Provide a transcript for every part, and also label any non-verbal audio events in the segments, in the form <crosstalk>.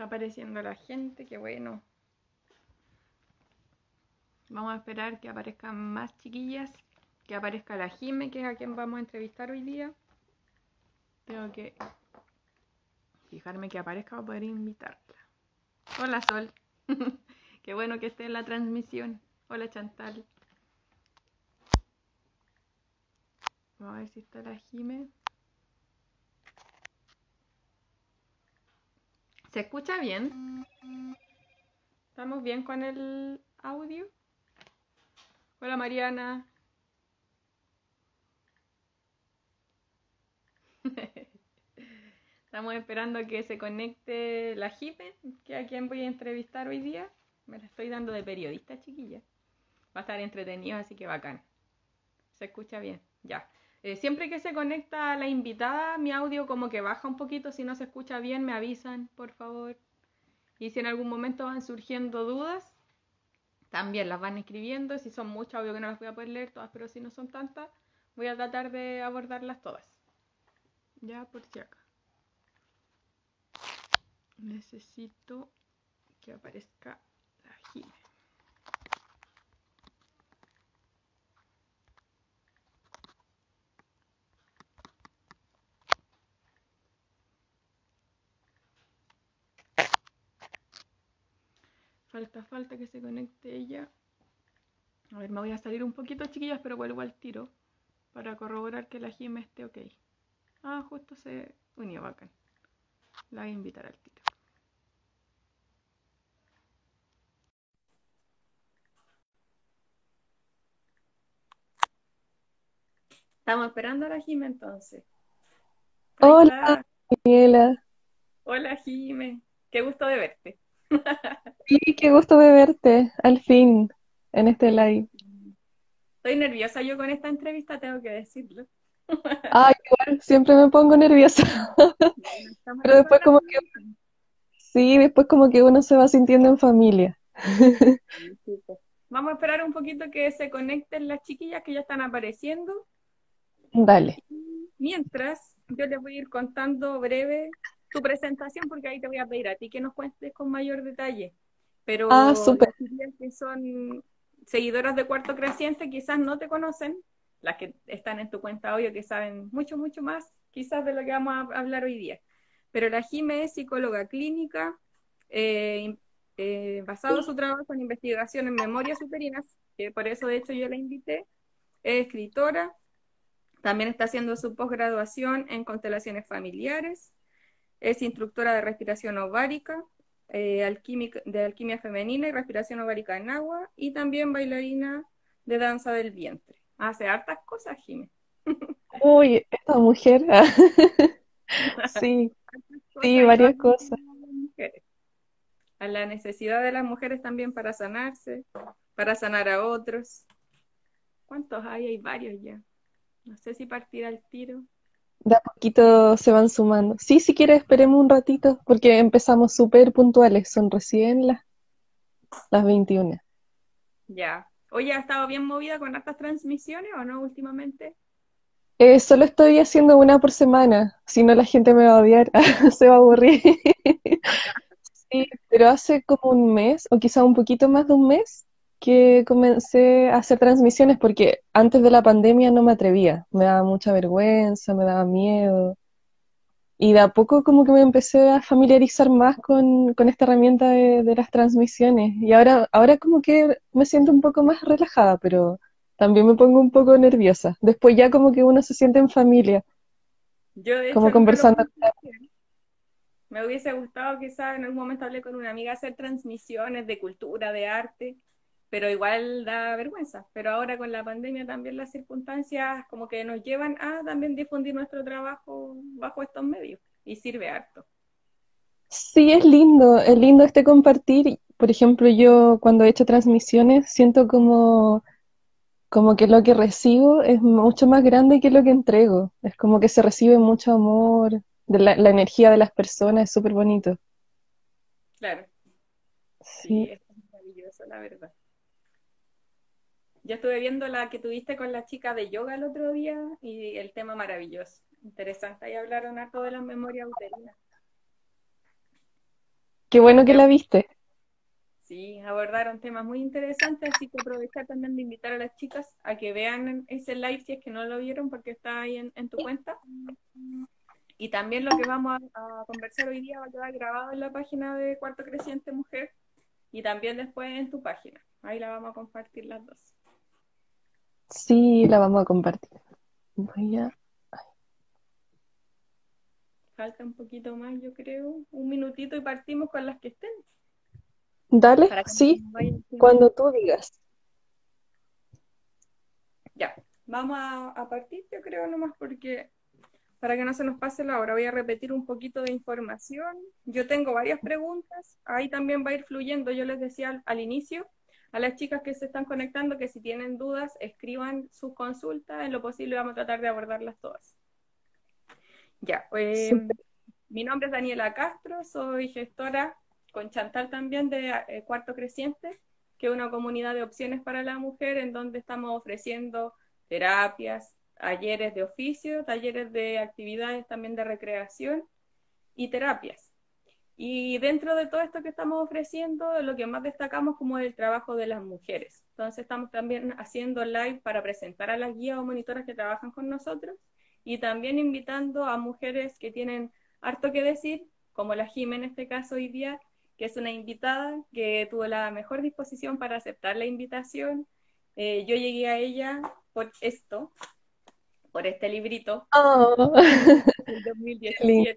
Está apareciendo la gente, qué bueno. Vamos a esperar que aparezcan más chiquillas, que aparezca la Jime, que es a quien vamos a entrevistar hoy día. Tengo que fijarme que aparezca para poder invitarla. Hola Sol, <laughs> qué bueno que esté en la transmisión. Hola Chantal. Vamos a ver si está la Jime. ¿Se escucha bien? ¿Estamos bien con el audio? Hola Mariana. <laughs> Estamos esperando que se conecte la Jime, que a quien voy a entrevistar hoy día. Me la estoy dando de periodista, chiquilla. Va a estar entretenido, así que bacán. ¿Se escucha bien? Ya. Eh, siempre que se conecta la invitada, mi audio como que baja un poquito. Si no se escucha bien, me avisan, por favor. Y si en algún momento van surgiendo dudas, también las van escribiendo. Si son muchas, obvio que no las voy a poder leer todas, pero si no son tantas, voy a tratar de abordarlas todas. Ya por si acá. Necesito que aparezca la Jime. Falta, falta que se conecte ella. A ver, me voy a salir un poquito, chiquillas, pero vuelvo al tiro para corroborar que la Jime esté ok. Ah, justo se unió bacán. La voy a invitar al tiro. Estamos esperando a la Jime entonces. Hola. Daniela. Hola Jime, qué gusto de verte. Sí, qué gusto de verte, al fin, en este live. Estoy nerviosa yo con esta entrevista, tengo que decirlo. Ay, igual, siempre me pongo nerviosa. Bueno, Pero después como que, sí, después como que uno se va sintiendo en familia. Vamos a esperar un poquito que se conecten las chiquillas que ya están apareciendo. Dale. Mientras, yo les voy a ir contando breve tu presentación, porque ahí te voy a pedir a ti que nos cuentes con mayor detalle. Pero Ah, súper. las que son seguidoras de Cuarto Creciente quizás no te conocen, las que están en tu cuenta obvio que saben mucho, mucho más quizás de lo que vamos a hablar hoy día. Pero la Jime es psicóloga clínica, eh, eh, basado su trabajo en investigación en memorias uterinas, que por eso de hecho yo la invité, es escritora, también está haciendo su posgraduación en constelaciones familiares, es instructora de respiración ovárica, eh, alquímica- de alquimia femenina y respiración ovárica en agua, y también bailarina de danza del vientre. Hace hartas cosas, Jimé. <laughs> Uy, esta mujer. ah, <laughs> Sí, sí, varias cosas. A la necesidad de las mujeres también para sanarse, para sanar a otros. ¿Cuántos hay? Hay varios ya. No sé si partir al tiro. De a poquito se van sumando. Sí, si quieres, esperemos un ratito, porque empezamos súper puntuales. Son recién las, las 21. Ya. Oye, ¿ha estado bien movida con hartas transmisiones o no últimamente? Eh, solo estoy haciendo una por semana, si no la gente me va a odiar, <laughs> se va a aburrir. <laughs> Sí, pero hace como un mes, o quizá un poquito más de un mes, que comencé a hacer transmisiones, porque antes de la pandemia no me atrevía, me daba mucha vergüenza, me daba miedo, y de a poco como que me empecé a familiarizar más con, con esta herramienta de, de las transmisiones, y ahora, ahora como que me siento un poco más relajada, pero también me pongo un poco nerviosa. Después ya como que uno se siente en familia, Yo de hecho como conversando. Me hubiese gustado quizás en algún momento hablé con una amiga hacer transmisiones de cultura, de arte, pero igual da vergüenza. Pero ahora con la pandemia también las circunstancias como que nos llevan a también difundir nuestro trabajo bajo estos medios y sirve harto. Sí, es lindo, es lindo este compartir. Por ejemplo, yo cuando he hecho transmisiones siento como, como que lo que recibo es mucho más grande que lo que entrego. Es como que se recibe mucho amor, de la, la energía de las personas, es súper bonito. Claro, sí, Sí, es maravilloso, la verdad. Yo estuve viendo la que tuviste con la chica de yoga el otro día y el tema maravilloso, interesante. Ahí hablaron harto de las memorias uterinas. Qué bueno que la viste. Sí, abordaron temas muy interesantes, así que aprovechar también de invitar a las chicas a que vean ese live si es que no lo vieron porque está ahí en, tu cuenta. Y también lo que vamos a, conversar hoy día va a quedar grabado en la página de Cuarto Creciente Mujer y también después en tu página. Ahí la vamos a compartir las dos. Sí, la vamos a compartir. Voy a... Falta un poquito más, yo creo, un minutito y partimos con las que estén. Dale, sí, cuando tú digas. Ya, vamos a, partir, yo creo nomás, porque para que no se nos pase la hora, voy a repetir un poquito de información. Yo tengo varias preguntas, ahí también va a ir fluyendo, yo les decía al, inicio, a las chicas que se están conectando, que si tienen dudas, escriban sus consultas, en lo posible vamos a tratar de abordarlas todas. Ya, pues, mi nombre es Daniela Castro, soy gestora con Chantal también de eh, Cuarto Creciente, que es una comunidad de opciones para la mujer en donde estamos ofreciendo terapias, talleres de oficio, talleres de actividades también de recreación y terapias. Y dentro de todo esto que estamos ofreciendo, lo que más destacamos como el trabajo de las mujeres. Entonces estamos también haciendo live para presentar a las guías o monitoras que trabajan con nosotros y también invitando a mujeres que tienen harto que decir, como la Jim en este caso hoy día, que es una invitada que tuvo la mejor disposición para aceptar la invitación. Eh, yo llegué a ella por esto, por este librito, oh. <laughs> del 2017.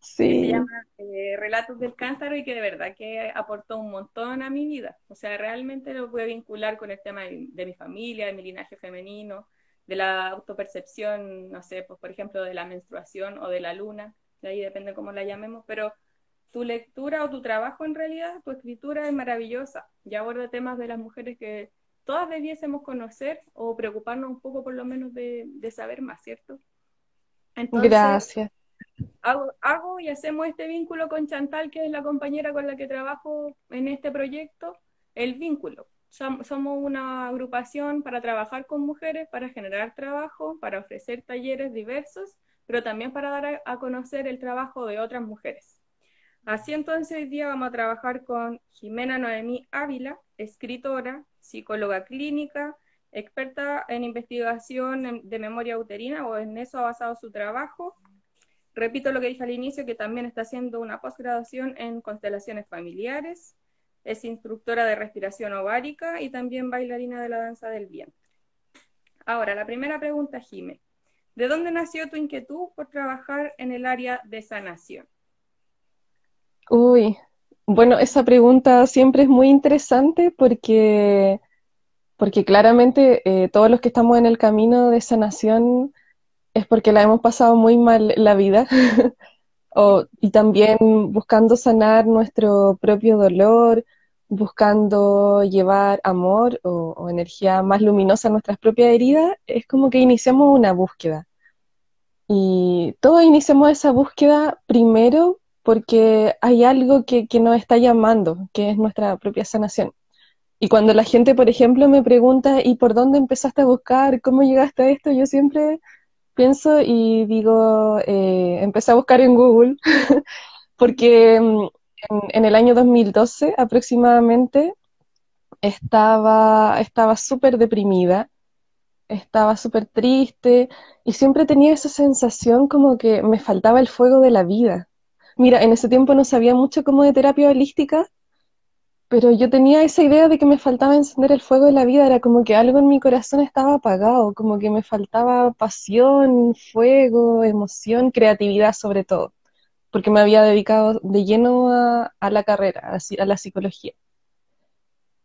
Sí. Que se llama eh, Relatos del Cántaro y que de verdad que aportó un montón a mi vida. O sea, realmente lo pude vincular con el tema de, mi familia, de mi linaje femenino, de la autopercepción, no sé, pues por ejemplo, de la menstruación o de la luna, de ahí depende cómo la llamemos, pero tu lectura o tu trabajo en realidad, tu escritura es maravillosa y aborda temas de las mujeres que todas debiésemos conocer o preocuparnos un poco por lo menos de, saber más, ¿cierto? Gracias. Hago, y hacemos este vínculo con Chantal, que es la compañera con la que trabajo en este proyecto, el vínculo. Somos una agrupación para trabajar con mujeres, para generar trabajo, para ofrecer talleres diversos, pero también para dar a conocer el trabajo de otras mujeres. Así entonces hoy día vamos a trabajar con Jimena Noemí Ávila, escritora, psicóloga clínica, experta en investigación de memoria uterina o en eso ha basado su trabajo. Repito lo que dije al inicio, que también está haciendo una posgraduación en constelaciones familiares, es instructora de respiración ovárica y también bailarina de la danza del vientre. Ahora, la primera pregunta, Jimé. ¿De dónde nació tu inquietud por trabajar en el área de sanación? Uy, bueno, esa pregunta siempre es muy interesante porque, porque claramente eh, todos los que estamos en el camino de sanación es porque la hemos pasado muy mal la vida <laughs> y también buscando sanar nuestro propio dolor, buscando llevar amor o, o energía más luminosa a nuestras propias heridas, es como que iniciamos una búsqueda. Y todos iniciamos esa búsqueda primero porque hay algo que, nos está llamando, que es nuestra propia sanación. Y cuando la gente, por ejemplo, me pregunta, ¿y por dónde empezaste a buscar? ¿Cómo llegaste a esto? Yo siempre pienso y digo, eh, empecé a buscar en Google, <laughs> porque mm, en, el año 2012 aproximadamente estaba estaba deprimida, estaba súper triste y siempre tenía esa sensación como que me faltaba el fuego de la vida. Mira, en ese tiempo no sabía mucho como de terapia holística, pero yo tenía esa idea de que me faltaba encender el fuego de la vida, era como que algo en mi corazón estaba apagado, como que me faltaba pasión, fuego, emoción, creatividad sobre todo, porque me había dedicado de lleno a, la carrera, a la psicología.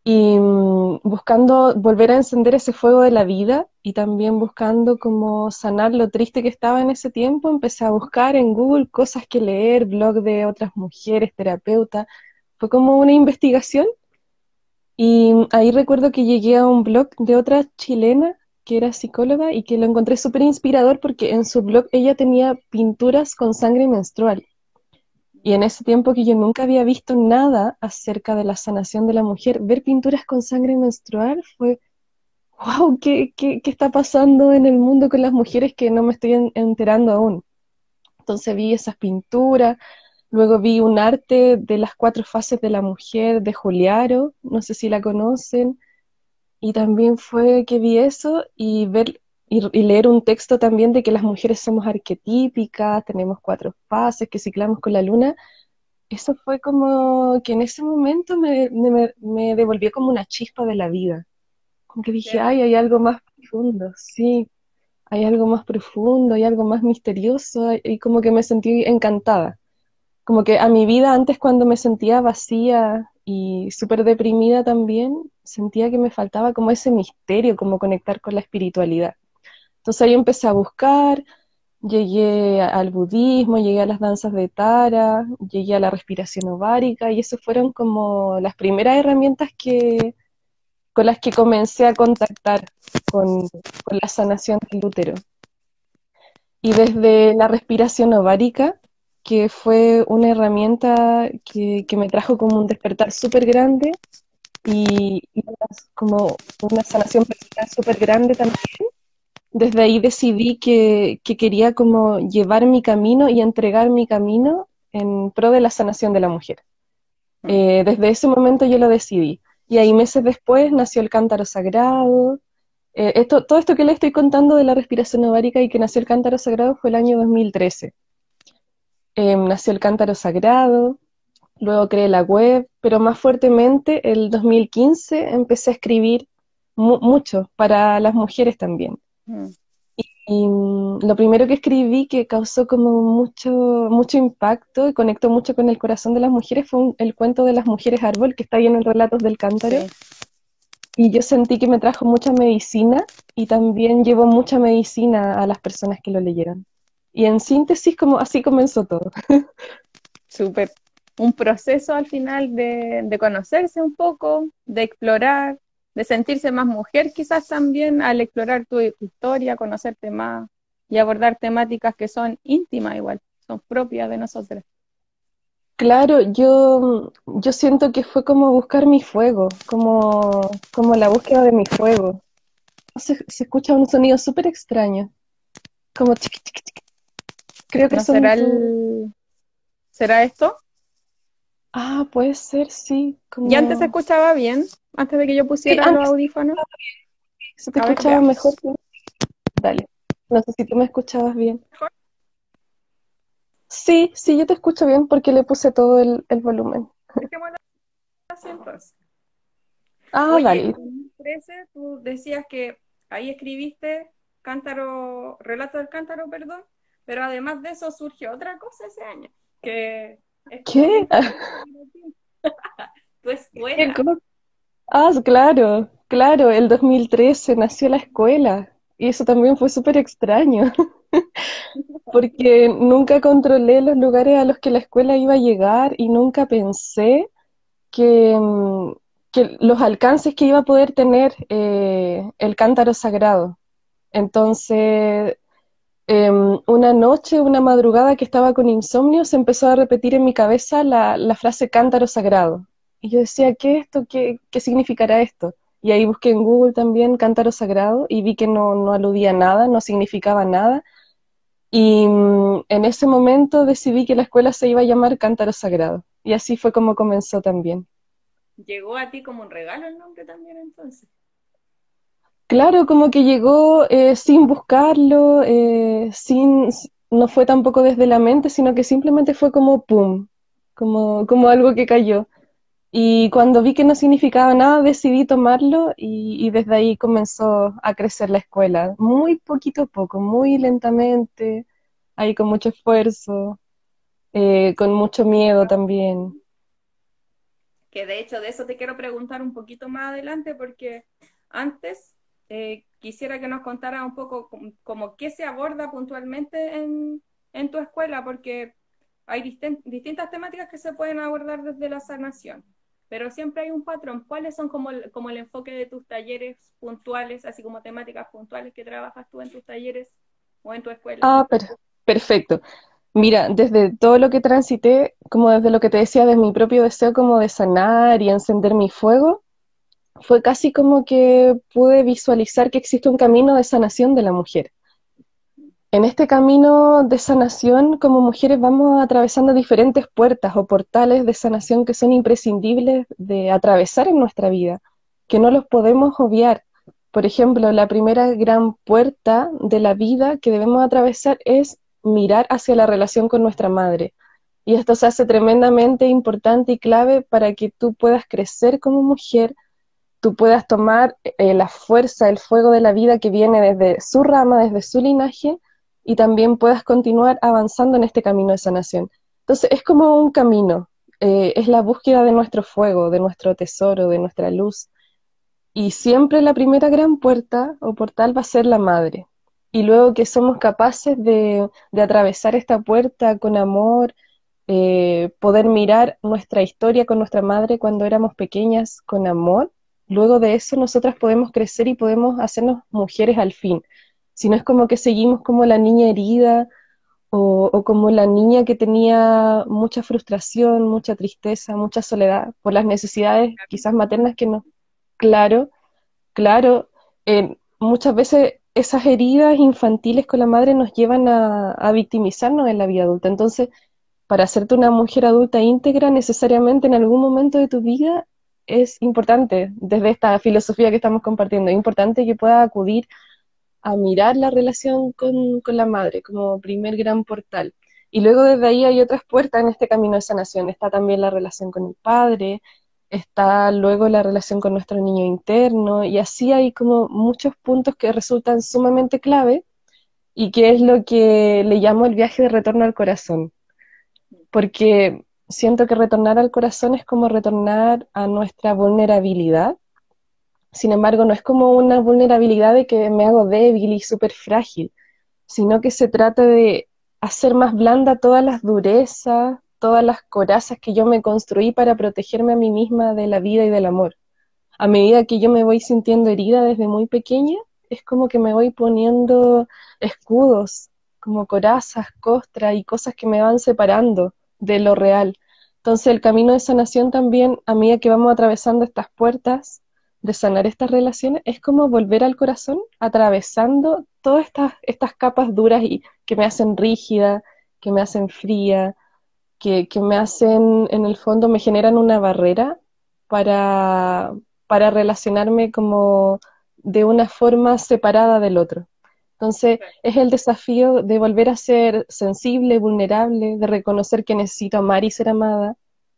Y mm, buscando volver a encender ese fuego de la vida y también buscando como sanar lo triste que estaba en ese tiempo, empecé a buscar en Google cosas que leer, blog de otras mujeres, terapeutas, fue como una investigación y ahí recuerdo que llegué a un blog de otra chilena que era psicóloga y que lo encontré súper inspirador porque en su blog ella tenía pinturas con sangre menstrual. Y en ese tiempo que yo nunca había visto nada acerca de la sanación de la mujer, ver pinturas con sangre menstrual fue, wow, ¿qué, qué, qué está pasando en el mundo con las mujeres que no me estoy enterando aún? Entonces vi esas pinturas, Luego vi un arte de las cuatro fases de la mujer de Juliaro, no sé si la conocen. Y también fue que vi eso y ver y, leer un texto también de que las mujeres somos arquetípicas, tenemos cuatro fases, que ciclamos con la luna. Eso fue como que en ese momento me, me, devolvió como una chispa de la vida. Como que dije, ay, hay algo más profundo, sí, hay algo más profundo, hay algo más misterioso, y como que me sentí encantada. Como que a mi vida antes cuando me sentía vacía y súper deprimida también, sentía que me faltaba como ese misterio, como conectar con la espiritualidad. Entonces ahí empecé a buscar, llegué al budismo, llegué a las danzas de Tara, llegué a la respiración ovárica y eso fueron como las primeras herramientas que, con las que comencé a contactar con, la sanación del útero. Y desde la respiración ovárica, que fue una herramienta que, me trajo como un despertar súper grande y, como una sanación personal súper grande también, desde ahí decidí que, quería como llevar mi camino y entregar mi camino en pro de la sanación de la mujer. Mm. Eh, desde ese momento yo lo decidí. Y ahí meses después nació el cántaro sagrado. Eh, esto, todo esto que le estoy contando de la respiración ovárica y que nació el cántaro sagrado fue el año 2013. Em, nació el cántaro sagrado, luego creé la web, pero más fuertemente el 2015 empecé a escribir mucho para las mujeres también. Mm. Y, mm, lo primero que escribí que causó como mucho, mucho impacto y conectó mucho con el corazón de las mujeres fue el cuento de las mujeres árbol que está ahí en el Relatos del Cántaro. Y yo sentí que me trajo mucha medicina y también llevó mucha medicina a las personas que lo leyeron. Y en síntesis, como así comenzó todo. <laughs> Súper. Un proceso al final de, de conocerse un poco, de explorar, de sentirse más mujer quizás también al explorar tu historia, conocerte más y abordar temáticas que son íntimas igual, son propias de nosotras. Claro, yo, yo siento que fue como buscar mi fuego, como, como la búsqueda de mi fuego. Se, escucha un sonido súper extraño, como chiqui, chiqui, chiqui. Creo que será el... ¿Será esto? Ah, puede ser, sí. ¿Y antes se escuchaba bien? antes de que yo pusiera los audífonos. Se te escuchaba mejor. Dale. No sé si tú me escuchabas bien. Sí, sí, yo te escucho bien porque le puse todo el, el volumen. entonces. Ah, dale. En 2013 tú decías que ahí escribiste Cántaro, Relato del Cántaro, perdón, pero además de eso surgió otra cosa ese año, que... ¿Qué? <laughs> tu escuela. ¿Qué Ah, claro, claro, el 2013 nació la escuela y eso también fue súper extraño, <laughs> porque nunca controlé los lugares a los que la escuela iba a llegar y nunca pensé que, mm, los alcances que iba a poder tener eh, el cántaro sagrado. Entonces, em, una noche, una madrugada que estaba con insomnio, se empezó a repetir en mi cabeza la, frase cántaro sagrado. Y yo decía, ¿qué es esto? ¿Qué, qué significará esto? Y ahí busqué en Google también cántaro sagrado y vi que no, no aludía a nada, no significaba nada. Y mm, en ese momento decidí que la escuela se iba a llamar Cántaro Sagrado. Y así fue como comenzó también. ¿Llegó a ti como un regalo el nombre también entonces? Claro, como que llegó eh, sin buscarlo, eh, sin, no fue tampoco desde la mente, sino que simplemente fue como pum, como, como algo que cayó. Y cuando vi que no significaba nada, decidí tomarlo y, desde ahí comenzó a crecer la escuela, muy poquito a poco, muy lentamente, ahí con mucho esfuerzo, eh, con mucho miedo también. Que de hecho de eso te quiero preguntar un poquito más adelante porque antes eh, quisiera que nos contara un poco como, qué se aborda puntualmente en, tu escuela, porque hay distintas temáticas que se pueden abordar desde la sanación pero siempre hay un patrón. ¿Cuáles son como el, como el enfoque de tus talleres puntuales, así como temáticas puntuales que trabajas tú en tus talleres o en tu escuela? Ah, perfecto. Mira, desde todo lo que transité, como desde lo que te decía, de mi propio deseo como de sanar y encender mi fuego, fue casi como que pude visualizar que existe un camino de sanación de la mujer. en este camino de sanación, como mujeres, vamos atravesando diferentes puertas o portales de sanación que son imprescindibles de atravesar en nuestra vida, que no los podemos obviar. Por ejemplo, la primera gran puerta de la vida que debemos atravesar es mirar hacia la relación con nuestra madre. Y esto se hace tremendamente importante y clave para que tú puedas crecer como mujer, tú puedas tomar eh, la fuerza, el fuego de la vida que viene desde su rama, desde su linaje, y también puedas continuar avanzando en este camino de sanación. Entonces es como un camino, eh, es la búsqueda de nuestro fuego, de nuestro tesoro, de nuestra luz. Y siempre la primera gran puerta o portal va a ser la madre. Y luego que somos capaces de, atravesar esta puerta con amor, eh, poder mirar nuestra historia con nuestra madre cuando éramos pequeñas con amor, luego de eso nosotras podemos crecer y podemos hacernos mujeres al fin si no es como que seguimos como la niña herida o, como la niña que tenía mucha frustración, mucha tristeza, mucha soledad por las necesidades quizás maternas que no. Claro, claro, eh, muchas veces esas heridas infantiles con la madre nos llevan a, a victimizarnos en la vida adulta. Entonces, para hacerte una mujer adulta íntegra, necesariamente en algún momento de tu vida es importante, desde esta filosofía que estamos compartiendo, es importante que puedas acudir a mirar la relación con, la madre como primer gran portal. Y luego desde ahí hay otras puertas en este camino de sanación. Está también la relación con el padre, está luego la relación con nuestro niño interno, y así hay como muchos puntos que resultan sumamente clave y que es lo que le llamo el viaje de retorno al corazón. Porque siento que retornar al corazón es como retornar a nuestra vulnerabilidad sin embargo, no es como una vulnerabilidad de que me hago débil y súper frágil, sino que se trata de hacer más blanda todas las durezas, todas las corazas que yo me construí para protegerme a mí misma de la vida y del amor. A medida que yo me voy sintiendo herida desde muy pequeña, es como que me voy poniendo escudos, como corazas, costras y cosas que me van separando de lo real. Entonces el camino de sanación también, a medida que vamos atravesando estas puertas, de sanar estas relaciones es como volver al corazón atravesando todas estas, estas capas duras y que me hacen rígida, que me hacen fría, que, me hacen, en el fondo, me generan una barrera para, para relacionarme como de una forma separada del otro. Entonces, es el desafío de volver a ser sensible, vulnerable, de reconocer que necesito amar y ser amada,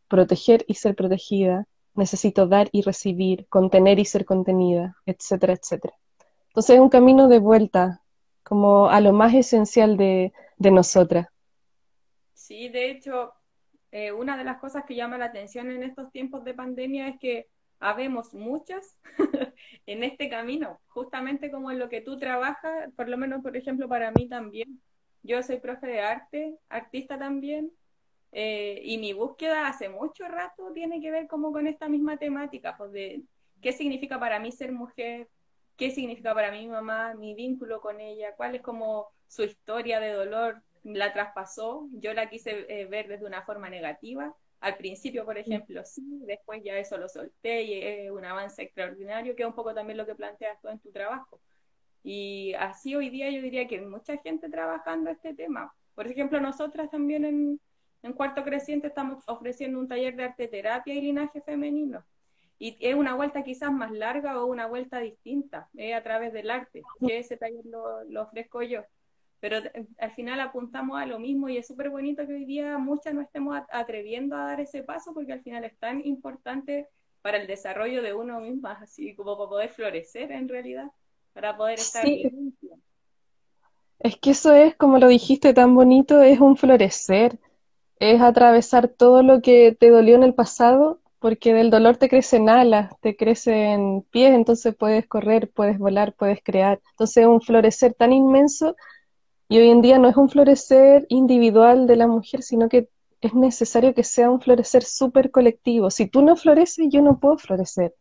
proteger y ser protegida, necesito dar y recibir, contener y ser contenida, etcétera, etcétera. Entonces es un camino de vuelta, como a lo más esencial de, de nosotras. Sí, de hecho, eh, una de las cosas que llama la atención en estos tiempos de pandemia es que habemos muchas <laughs> en este camino, justamente como en lo que tú trabajas, por lo menos, por ejemplo, para mí también. Yo soy profe de arte, artista también, eh, y mi búsqueda hace mucho rato tiene que ver como con esta misma temática, pues de qué significa para mí ser mujer, qué significa para mí mi mamá, mi vínculo con ella, cuál es como su historia de dolor, la traspasó, yo la quise eh, ver desde una forma negativa. Al principio, por ejemplo, sí, después ya eso lo solté y es un avance extraordinario, que es un poco también lo que planteas tú en tu trabajo. Y así hoy día yo diría que hay mucha gente trabajando este tema. Por ejemplo, nosotras también en, en cuarto creciente estamos ofreciendo un taller de arte terapia y linaje femenino. Y es una vuelta quizás más larga o una vuelta distinta, a través del arte, que ese taller lo, ofrezco yo. Pero eh, al final apuntamos a lo mismo y es súper bonito que hoy día muchas no estemos atreviendo a dar ese paso porque al final es tan importante para el desarrollo de uno misma, <laughs> así como para poder florecer en realidad, para poder estar sí. Es que eso es, como lo dijiste tan bonito, es un florecer es atravesar todo lo que te dolió en el pasado, porque del dolor te crecen alas, te crecen pies, entonces puedes correr, puedes volar, puedes crear. Entonces es un florecer tan inmenso y hoy en día no es un florecer individual de la mujer, sino que es necesario que sea un florecer súper colectivo. Si tú no floreces, yo no puedo florecer.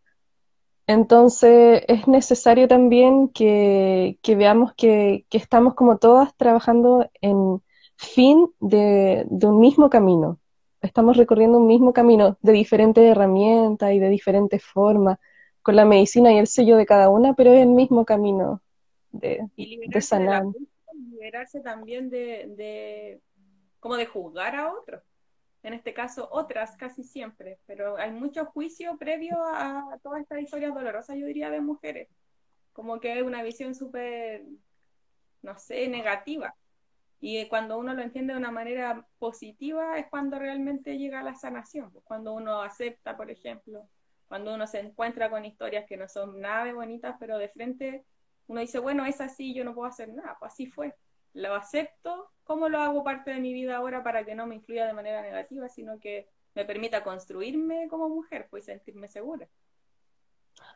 Entonces es necesario también que, veamos que, que estamos como todas trabajando en fin de, un mismo camino. Estamos recorriendo un mismo camino de diferentes herramientas y de diferentes formas, con la medicina y el sello de cada una, pero es el mismo camino de, de sanar. Liberarse también de, de, como de juzgar a otros. En este caso, otras casi siempre, pero hay mucho juicio previo a todas estas historias dolorosas, yo diría, de mujeres. Como que es una visión súper, no sé, negativa. Y cuando uno lo entiende de una manera positiva es cuando realmente llega a la sanación. Cuando uno acepta, por ejemplo, cuando uno se encuentra con historias que no son nada de bonitas, pero de frente uno dice, bueno, es así, yo no puedo hacer nada, pues así fue. Lo acepto, ¿cómo lo hago parte de mi vida ahora para que no me influya de manera negativa, sino que me permita construirme como mujer, pues sentirme segura?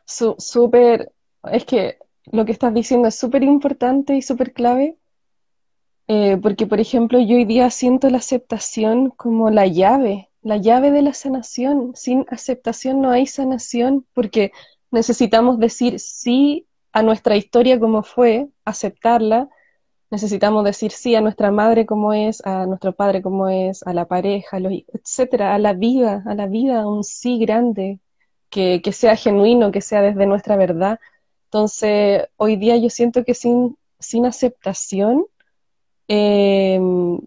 Súper, es que lo que estás diciendo es súper importante y súper clave, eh, porque por ejemplo yo hoy día siento la aceptación como la llave, la llave de la sanación. Sin aceptación no hay sanación, porque necesitamos decir sí a nuestra historia como fue, aceptarla, necesitamos decir sí a nuestra madre como es, a nuestro padre como es, a la pareja, etcétera, a la vida, a la vida, un sí grande, que, sea genuino, que sea desde nuestra verdad. Entonces, hoy día yo siento que sin, sin aceptación em,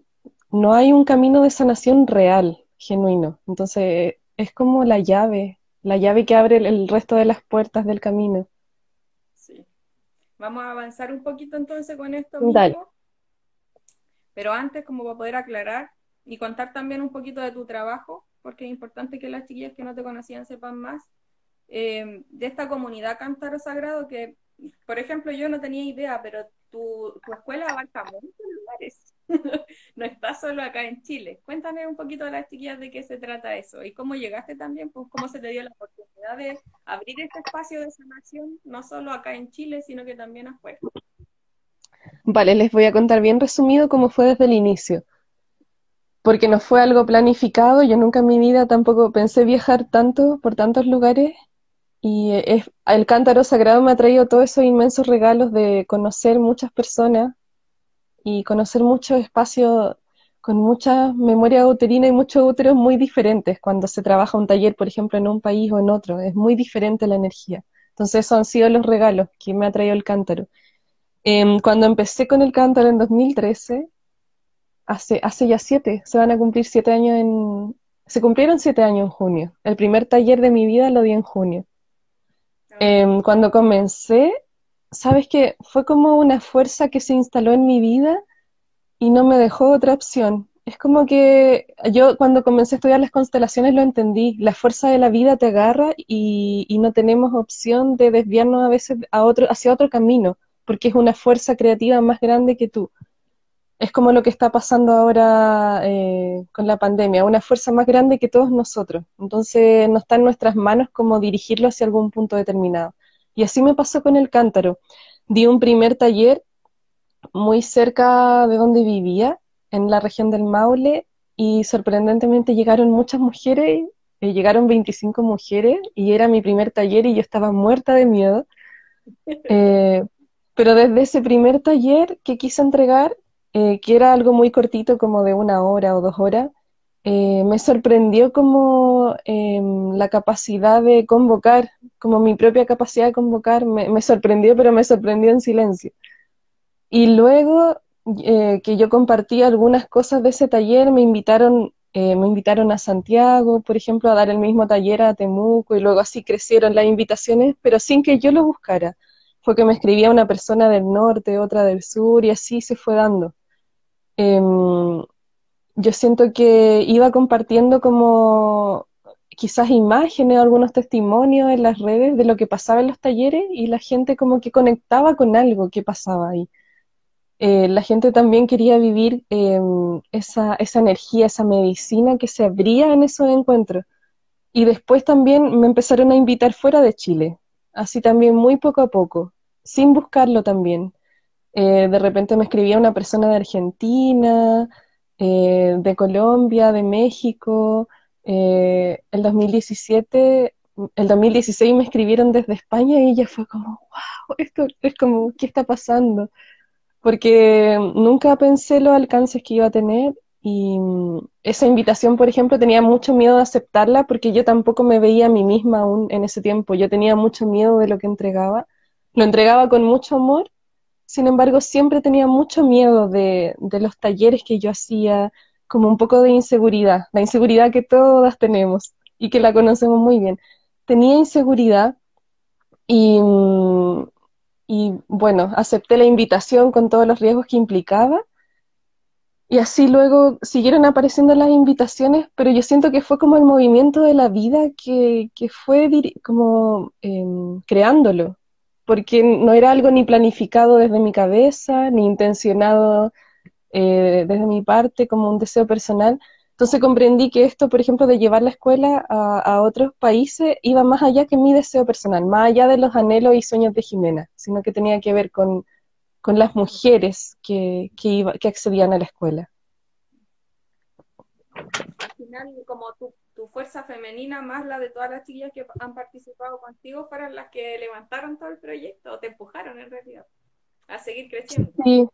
no hay un camino de sanación real, genuino. Entonces, es como la llave, la llave que abre el resto de las puertas del camino. Vamos a avanzar un poquito entonces con esto mismo. Pero antes, como para poder aclarar y contar también un poquito de tu trabajo, porque es importante que las chiquillas que no te conocían sepan más, eh, de esta comunidad Cántaro Sagrado que, por ejemplo, yo no tenía idea, pero tu, tu escuela abarca muchos lugares. <laughs> no estás solo acá en Chile. Cuéntame un poquito a las chiquillas de qué se trata eso y cómo llegaste también, pues cómo se te dio la oportunidad de abrir este espacio de sanación, no solo acá en Chile, sino que también afuera. Vale, les voy a contar bien resumido cómo fue desde el inicio. Porque no fue algo planificado, yo nunca en mi vida tampoco pensé viajar tanto por tantos lugares y es, el cántaro sagrado me ha traído todos esos inmensos regalos de conocer muchas personas, y conocer muchos espacios con mucha memoria uterina y muchos úteros muy diferentes cuando se trabaja un taller, por ejemplo, en un país o en otro. Es muy diferente la energía. Entonces, esos han sido los regalos que me ha traído el cántaro. Em, cuando empecé con el cántaro en 2013, hace, hace ya siete, se van a cumplir siete años en... Se cumplieron siete años en junio. El primer taller de mi vida lo di en junio. Em, cuando comencé, sabes que fue como una fuerza que se instaló en mi vida y no me dejó otra opción. Es como que yo cuando comencé a estudiar las constelaciones lo entendí, la fuerza de la vida te agarra y, no tenemos opción de desviarnos a veces a otro, hacia otro camino, porque es una fuerza creativa más grande que tú. Es como lo que está pasando ahora eh, con la pandemia, una fuerza más grande que todos nosotros. Entonces no está en nuestras manos como dirigirlo hacia algún punto determinado. Y así me pasó con el cántaro. Di un primer taller muy cerca de donde vivía, en la región del Maule, y sorprendentemente llegaron muchas mujeres, eh, llegaron 25 mujeres, y era mi primer taller y yo estaba muerta de miedo. <laughs> Eh, pero desde ese primer taller que quise entregar, eh, que era algo muy cortito, como de una hora o dos horas, eh, me sorprendió como em, la capacidad de convocar, como mi propia capacidad de convocar, me, sorprendió, pero me sorprendió en silencio. Y luego eh, que yo compartí algunas cosas de ese taller, me invitaron, eh, me invitaron a Santiago, por ejemplo, a dar el mismo taller a Temuco, y luego así crecieron las invitaciones, pero sin que yo lo buscara. Fue que me escribía una persona del norte, otra del sur, y así se fue dando. Yo siento que iba compartiendo como quizás imágenes o algunos testimonios en las redes de lo que pasaba en los talleres y la gente como que conectaba con algo que pasaba ahí. Eh, la gente también quería vivir em, esa, esa energía, esa medicina que se abría en esos encuentros. Y después también me empezaron a invitar fuera de Chile, así también muy poco a poco, sin buscarlo también. Eh, de repente me escribía una persona de Argentina, eh, de Colombia, de México. Eh, el 2017, el 2016 me escribieron desde España y ella fue como, wow, esto es como, ¿qué está pasando? Porque nunca pensé los alcances que iba a tener y mm, esa invitación, por ejemplo, tenía mucho miedo de aceptarla porque yo tampoco me veía a mí misma aún en ese tiempo. Yo tenía mucho miedo de lo que entregaba. Lo entregaba con mucho amor, sin embargo, siempre tenía mucho miedo de, de los talleres que yo hacía, como un poco de inseguridad, la inseguridad que todas tenemos y que la conocemos muy bien. Tenía inseguridad y, y bueno, acepté la invitación con todos los riesgos que implicaba. Y así luego siguieron apareciendo las invitaciones, pero yo siento que fue como el movimiento de la vida que, que fue como em, creándolo, porque no era algo ni planificado desde mi cabeza, ni intencionado eh, desde mi parte como un deseo personal. Entonces comprendí que esto, por ejemplo, de llevar la escuela a, otros países iba más allá que mi deseo personal, más allá de los anhelos y sueños de Jimena, sino que tenía que ver con, con las mujeres que, que, iba, que accedían a la escuela. Al final, como tu, tu fuerza femenina más la de todas las chicas que han participado contigo fueron las que levantaron todo el proyecto o te empujaron en realidad a seguir creciendo. Sí,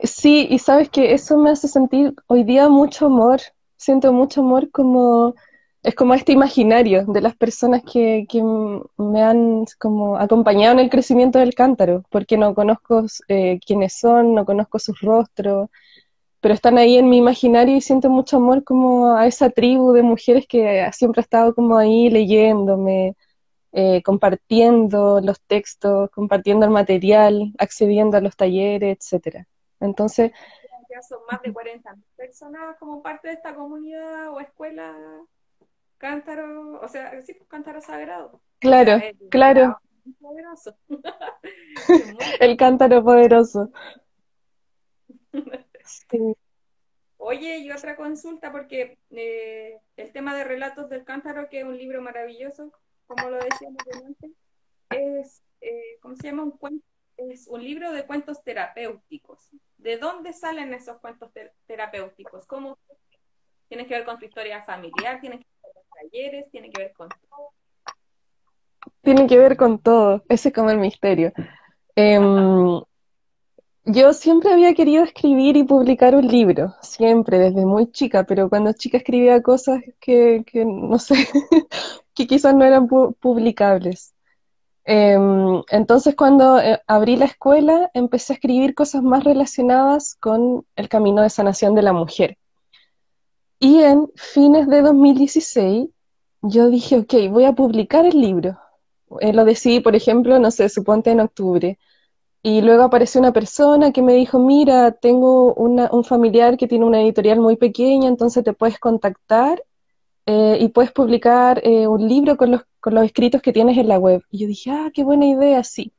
sí, y sabes que eso me hace sentir hoy día mucho amor, siento mucho amor como es como este imaginario de las personas que, que me han como acompañado en el crecimiento del cántaro, porque no conozco eh, quiénes son, no conozco sus rostros, pero están ahí en mi imaginario y siento mucho amor como a esa tribu de mujeres que siempre ha estado como ahí leyéndome, eh, compartiendo los textos, compartiendo el material, accediendo a los talleres, etcétera. Entonces... Ya son más de 40 personas como parte de esta comunidad o escuela cántaro, o sea, sí, pues, cántaro sagrado. Claro, claro. <laughs> <laughs> el cántaro poderoso. <laughs> Oye, y otra consulta, porque eh, el tema de Relatos del Cántaro, que es un libro maravilloso, como lo decíamos antes, es, eh, ¿cómo se llama? Un cuento, es un libro de cuentos terapéuticos. ¿De dónde salen esos cuentos terapéuticos? ¿Cómo tiene que ver con tu historia familiar? ¿Tiene que ver con talleres? ¿Tiene que ver con todo? Tiene que ver con todo. Ese es como el misterio. Em, yo siempre había querido escribir y publicar un libro, siempre, desde muy chica, pero cuando chica escribía cosas que, que no sé, <laughs> que quizás no eran publicables. Em, entonces cuando eh, abrí la escuela empecé a escribir cosas más relacionadas con el camino de sanación de la mujer. Y en fines de 2016 yo dije, ok, voy a publicar el libro. Eh, lo decidí, por ejemplo, no sé, suponte en octubre. Y luego apareció una persona que me dijo, mira, tengo un familiar que tiene una editorial muy pequeña, entonces te puedes contactar eh, y puedes publicar eh, un libro con los, con los escritos que tienes en la web. Y yo dije, ah, qué buena idea, sí.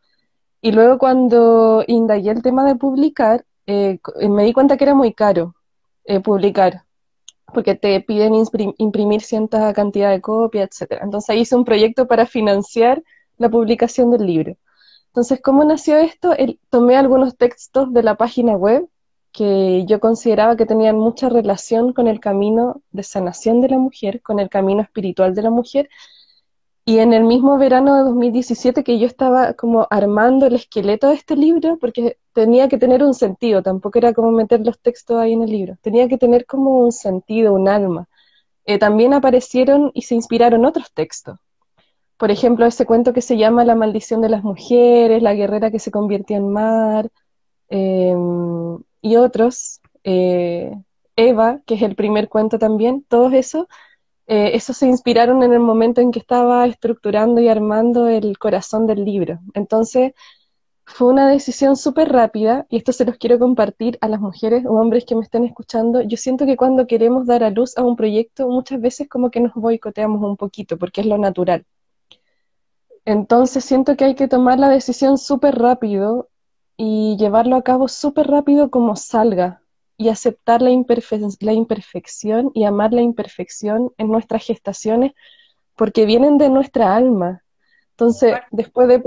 Y luego cuando indagué el tema de publicar, eh, me di cuenta que era muy caro publicar, porque te piden imprimir cierta cantidad de copias, etc. Entonces hice un proyecto para financiar la publicación del libro. Entonces, ¿cómo nació esto? tomé algunos textos de la página web que yo consideraba que tenían mucha relación con el camino de sanación de la mujer, con el camino espiritual de la mujer. Y en el mismo verano de 2017 que yo estaba como armando el esqueleto de este libro, porque tenía que tener un sentido, tampoco era como meter los textos ahí en el libro, tenía que tener como un sentido, un alma. Eh, también aparecieron y se inspiraron otros textos por ejemplo, ese cuento que se llama La maldición de las mujeres, La guerrera que se convirtió en mar, em, y otros, eh, Eva, que es el primer cuento también, todos esos, eh, esos se inspiraron en el momento en que estaba estructurando y armando el corazón del libro. Entonces, fue una decisión súper rápida, y esto se los quiero compartir a las mujeres o hombres que me estén escuchando. Yo siento que cuando queremos dar a luz a un proyecto, muchas veces como que nos boicoteamos un poquito, porque es lo natural. Entonces siento que hay que tomar la decisión súper rápido y llevarlo a cabo súper rápido como salga y aceptar la, la imperfección y amar la imperfección en nuestras gestaciones porque vienen de nuestra alma. Entonces, después de,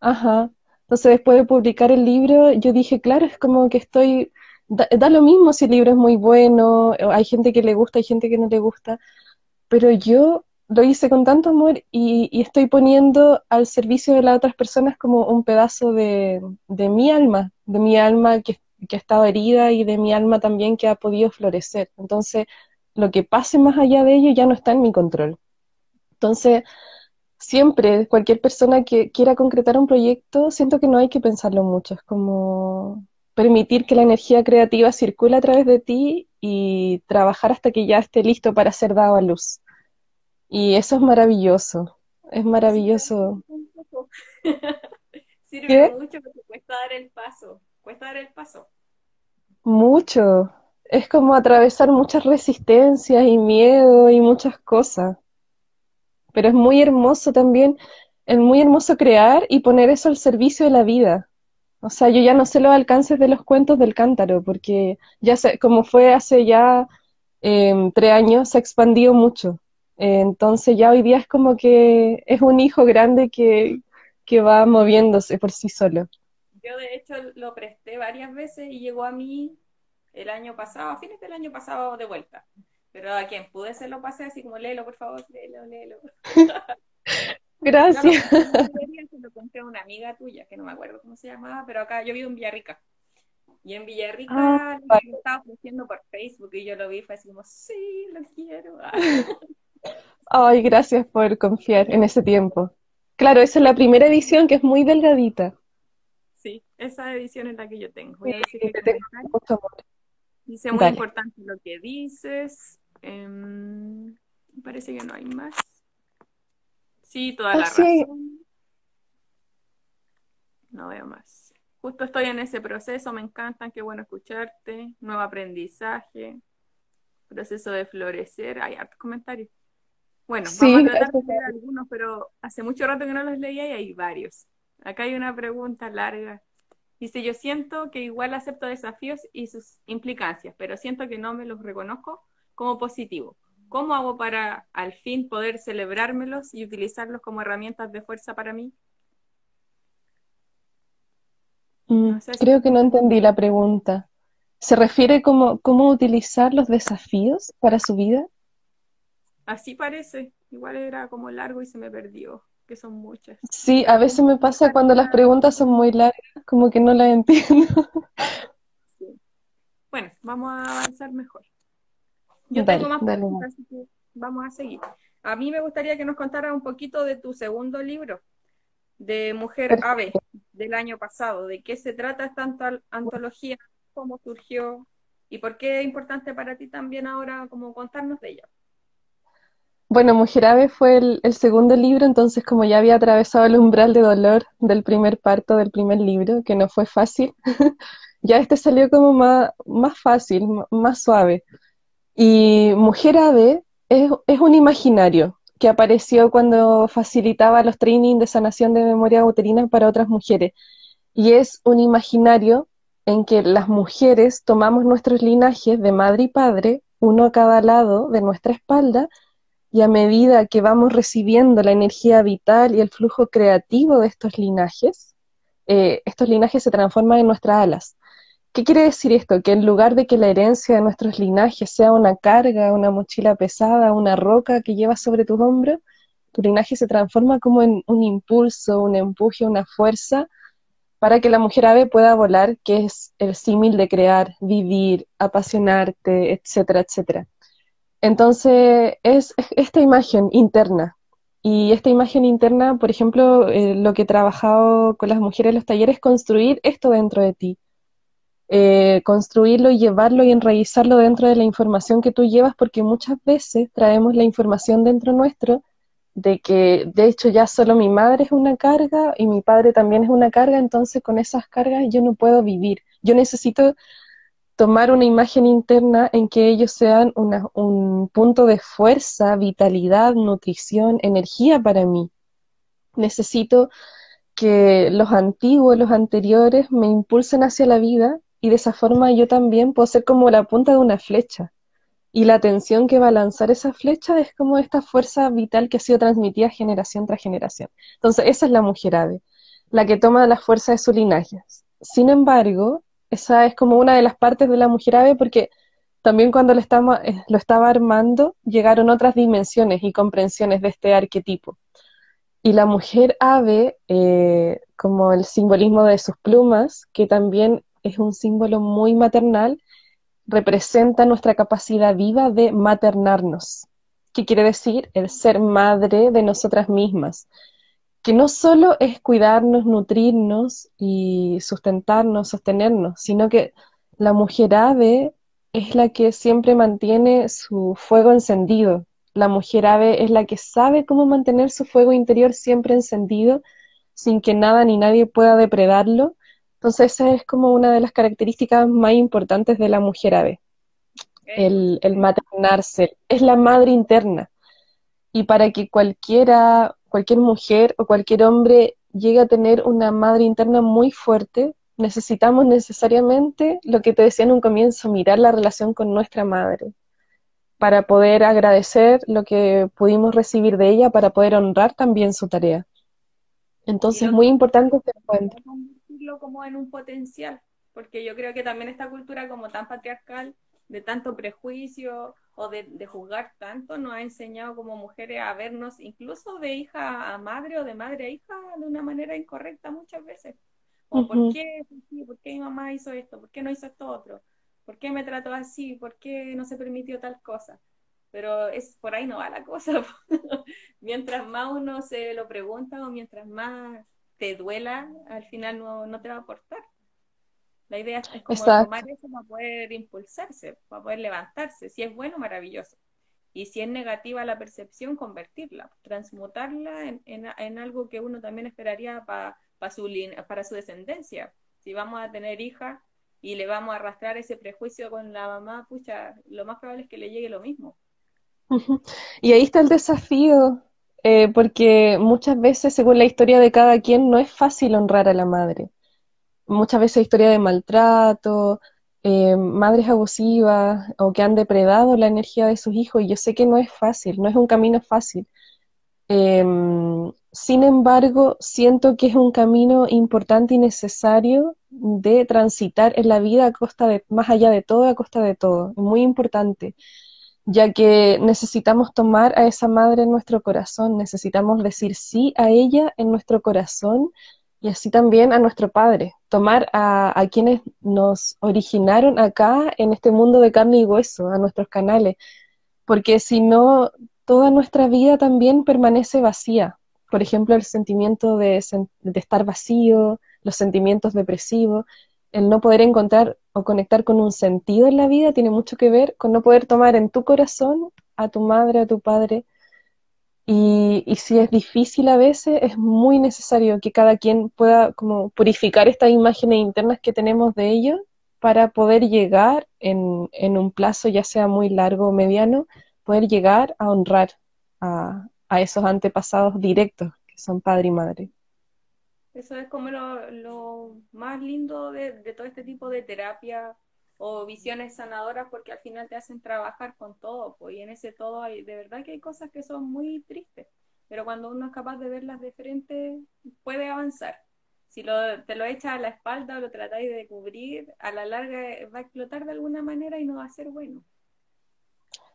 Ajá. Entonces, después de publicar el libro, yo dije, claro, es como que estoy, da, da, lo mismo si el libro es muy bueno, hay gente que le gusta, hay gente que no le gusta, pero yo lo hice con tanto amor y, estoy poniendo al servicio de las otras personas como un pedazo de, mi alma, de mi alma que, que, ha estado herida y de mi alma también que ha podido florecer. Entonces, lo que pase más allá de ello ya no está en mi control. Entonces, siempre, cualquier persona que quiera concretar un proyecto, siento que no hay que pensarlo mucho, es como permitir que la energía creativa circule a través de ti y trabajar hasta que ya esté listo para ser dado a luz. Y eso es maravilloso, es maravilloso. <laughs> Sirve mucho porque cuesta dar el paso, cuesta dar el paso. Mucho. Es como atravesar muchas resistencias y miedo y muchas cosas. Pero es muy hermoso también, es muy hermoso crear y poner eso al servicio de la vida. O sea, yo ya no sé los alcances de los cuentos del cántaro, porque ya sé, como fue hace ya em, tres años, se ha expandido mucho. Entonces ya hoy día es como que es un hijo grande que, que va moviéndose por sí solo. Yo de hecho lo presté varias veces y llegó a mí el año pasado, a fines del año pasado de vuelta. Pero a quien pude se lo pasé así como, léelo, por favor, léelo, léelo. Gracias. se lo conté a una amiga tuya, que no me acuerdo cómo se llamaba, pero acá yo vivo en Villarrica. Y en Villarrica ah, lo estaba ofreciendo por Facebook y yo lo vi, fue así como, sí, lo quiero. Ay, gracias por confiar en ese tiempo. Claro, esa es la primera edición que es muy delgadita. Sí, esa edición es la que yo tengo. Voy a decir Dice muy importante lo que dices. Em, parece que no hay más. Sí, toda la ah, razón. No veo más. Justo estoy en ese proceso, me encantan, qué bueno escucharte. Nuevo aprendizaje, proceso de florecer. Hay hartos comentarios. Bueno, vamos a tratar de leer algunos, pero hace mucho rato que no los leía y hay varios. Acá hay una pregunta larga. Dice, yo siento que igual acepto desafíos y sus implicancias, pero siento que no me los reconozco como positivo. ¿Cómo hago para al fin poder celebrármelos y utilizarlos como herramientas de fuerza para mí? Mm, creo que no entendí la pregunta. ¿Se refiere como cómo utilizar los desafíos para su vida? Así parece. Igual era como largo y se me perdió que son muchas. Sí, a veces me pasa cuando las preguntas son muy largas, como que no las entiendo. <laughs> Bueno, vamos a avanzar mejor. Yo tengo más preguntas, así que vamos a seguir. A mí me gustaría que nos contara un poquito de tu segundo libro, de Mujer Ave, del año pasado. ¿De qué se trata esta antología? ¿Cómo surgió? ¿Y por qué es importante para ti también ahora como contarnos de ella? Bueno, Mujer Ave fue el, segundo libro, entonces como ya había atravesado el umbral de dolor del primer parto del primer libro, que no fue fácil, <laughs> ya este salió como más, más fácil, más suave. Y Mujer Ave es, es un imaginario que apareció cuando facilitaba los trainings de sanación de memoria uterina para otras mujeres. Y es un imaginario en que las mujeres tomamos nuestros linajes de madre y padre, uno a cada lado de nuestra espalda, y a medida que vamos recibiendo la energía vital y el flujo creativo de estos linajes, eh, estos linajes se transforman en nuestras alas. ¿Qué quiere decir esto? Que en lugar de que la herencia de nuestros linajes sea una carga, una mochila pesada, una roca que llevas sobre tus hombros, tu linaje se transforma como en un impulso, un empuje, una fuerza para que la mujer ave pueda volar, que es el símil de crear, vivir, apasionarte, etcétera, etcétera. Entonces, es esta imagen interna. Y esta imagen interna, por ejemplo, eh, lo que he trabajado con las mujeres en los talleres es construir esto dentro de ti. Eh, construirlo y llevarlo y enraizarlo dentro de la información que tú llevas, porque muchas veces traemos la información dentro nuestro de que de hecho ya solo mi madre es una carga y mi padre también es una carga, entonces con esas cargas yo no puedo vivir. Yo necesito tomar una imagen interna en que ellos sean un punto de fuerza, vitalidad, nutrición, energía para mí. Necesito que los antiguos, los anteriores, me impulsen hacia la vida y de esa forma yo también puedo ser como la punta de una flecha. Y la atención que va a lanzar esa flecha es como esta fuerza vital que ha sido transmitida generación tras generación. Entonces, esa es la mujer ave, la que toma la fuerza de su linaje. Sin embargo, esa es como una de las partes de la mujer ave porque también cuando lo, estaba, eh, lo estaba armando llegaron otras dimensiones y comprensiones de este arquetipo. Y la mujer ave, eh, como el simbolismo de sus plumas, que también es un símbolo muy maternal, representa nuestra capacidad viva de maternarnos. ¿Qué quiere decir? El ser madre de nosotras mismas. Que no solo es cuidarnos, nutrirnos y sustentarnos, sostenernos, sino que la mujer ave es la que siempre mantiene su fuego encendido. La mujer ave es la que sabe cómo mantener su fuego interior siempre encendido sin que nada ni nadie pueda depredarlo. Entonces esa es como una de las características más importantes de la mujer ave, el, el maternarse, es la madre interna. Y para que cualquiera, cualquier mujer o cualquier hombre llegue a tener una madre interna muy fuerte, necesitamos necesariamente, lo que te decía en un comienzo, mirar la relación con nuestra madre, para poder agradecer lo que pudimos recibir de ella, para poder honrar también su tarea. Entonces, es muy importante este encuentro. Convertirlo como en un potencial, porque yo creo que también esta cultura como tan patriarcal, de tanto prejuicio o de, juzgar tanto, nos ha enseñado como mujeres a vernos incluso de hija a madre o de madre a hija de una manera incorrecta muchas veces. O ¿por, qué, ¿por qué mi mamá hizo esto? ¿Por qué no hizo esto otro? ¿Por qué me trató así? ¿Por qué no se permitió tal cosa? pero es por ahí no va la cosa. <laughs> mientras más uno se lo pregunta o mientras más te duela, al final no, no te va a aportar. La idea es como tomar eso para poder impulsarse, para poder levantarse. Si es bueno, maravilloso. Y si es negativa la percepción, convertirla, transmutarla en, en, algo que uno también esperaría para su, para su descendencia. Si vamos a tener hijas y le vamos a arrastrar ese prejuicio con la mamá, pucha, lo más probable es que le llegue lo mismo. Y ahí está el desafío, eh, porque muchas veces, según la historia de cada quien, no es fácil honrar a la madre. Muchas veces historia de maltrato, eh, madres abusivas o que han depredado la energía de sus hijos, y yo sé que no es fácil, no es un camino fácil. Em, sin embargo, siento que es un camino importante y necesario de transitar en la vida a costa de, más allá de todo, a costa de todo, muy importante ya que necesitamos tomar a esa madre en nuestro corazón, necesitamos decir sí a ella en nuestro corazón y así también a nuestro Padre, tomar a, quienes nos originaron acá en este mundo de carne y hueso, a nuestros canales, porque si no, toda nuestra vida también permanece vacía. Por ejemplo, el sentimiento de, de estar vacío, los sentimientos depresivos, el no poder encontrar o conectar con un sentido en la vida tiene mucho que ver con no poder tomar en tu corazón a tu madre, a tu padre. Y, si es difícil a veces, es muy necesario que cada quien pueda como purificar estas imágenes internas que tenemos de ellos para poder llegar en, en un plazo, ya sea muy largo o mediano, poder llegar a honrar a, a esos antepasados directos que son padre y madre. Eso es como lo, más lindo de, todo este tipo de terapia o visiones sanadoras porque al final te hacen trabajar con todo, y en ese todo hay, de verdad que hay cosas que son muy tristes, pero cuando uno es capaz de verlas de frente, puede avanzar. Si lo, te lo echas a la espalda o lo tratáis de cubrir, a la larga va a explotar de alguna manera y no va a ser bueno.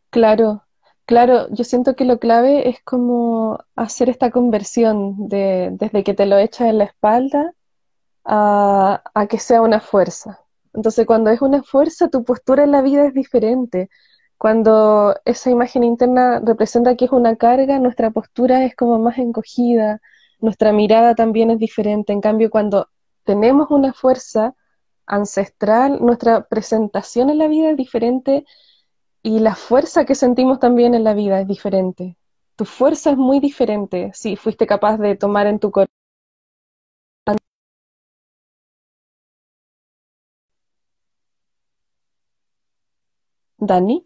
Claro, Claro, yo siento que lo clave es como hacer esta conversión de, desde que te lo echas en la espalda a, a que sea una fuerza. Entonces, cuando es una fuerza, tu postura en la vida es diferente. Cuando esa imagen interna representa que es una carga, nuestra postura es como más encogida, nuestra mirada también es diferente. En cambio, cuando tenemos una fuerza ancestral, nuestra presentación en la vida es diferente y la fuerza que sentimos también en la vida es diferente. Tu fuerza es muy diferente si fuiste capaz de tomar en tu corazón. Dani.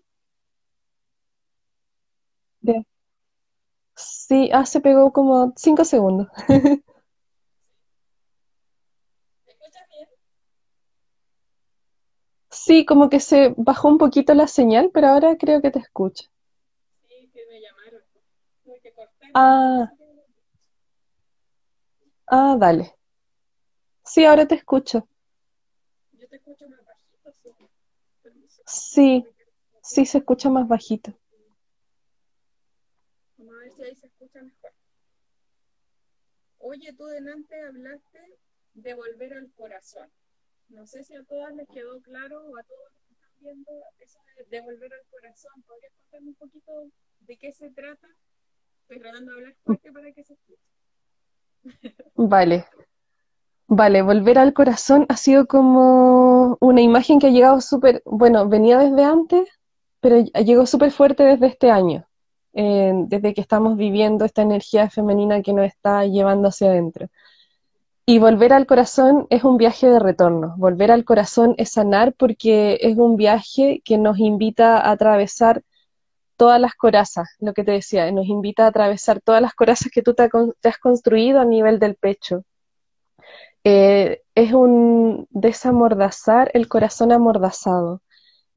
Sí, ah, se pegó como cinco segundos. <laughs> Sí, como que se bajó un poquito la señal, pero ahora creo que te escucho. Sí, que me llamaron. Ah, ah, dale. Sí, ahora te escucho. Yo te escucho más bajito, sí. Sí, sí se escucha más bajito. Vamos a ver si ahí se escucha mejor. Oye, tú delante hablaste de volver al corazón. No sé si a todas les quedó claro o a todos los que están viendo eso de, volver al corazón. ¿Podrías contarme un poquito ¿De qué se trata? Estoy tratando de hablar fuerte para que se escuche. Vale. Vale, volver al corazón ha sido como una imagen que ha llegado súper, bueno, venía desde antes, pero llegó súper fuerte desde este año, desde que estamos viviendo esta energía femenina que nos está llevando hacia adentro. Y volver al corazón es un viaje de retorno. Volver al corazón es sanar porque es un viaje que nos invita a atravesar todas las corazas, lo que te decía, nos invita a atravesar todas las corazas que tú te, has construido a nivel del pecho. Eh, es un desamordazar el corazón amordazado,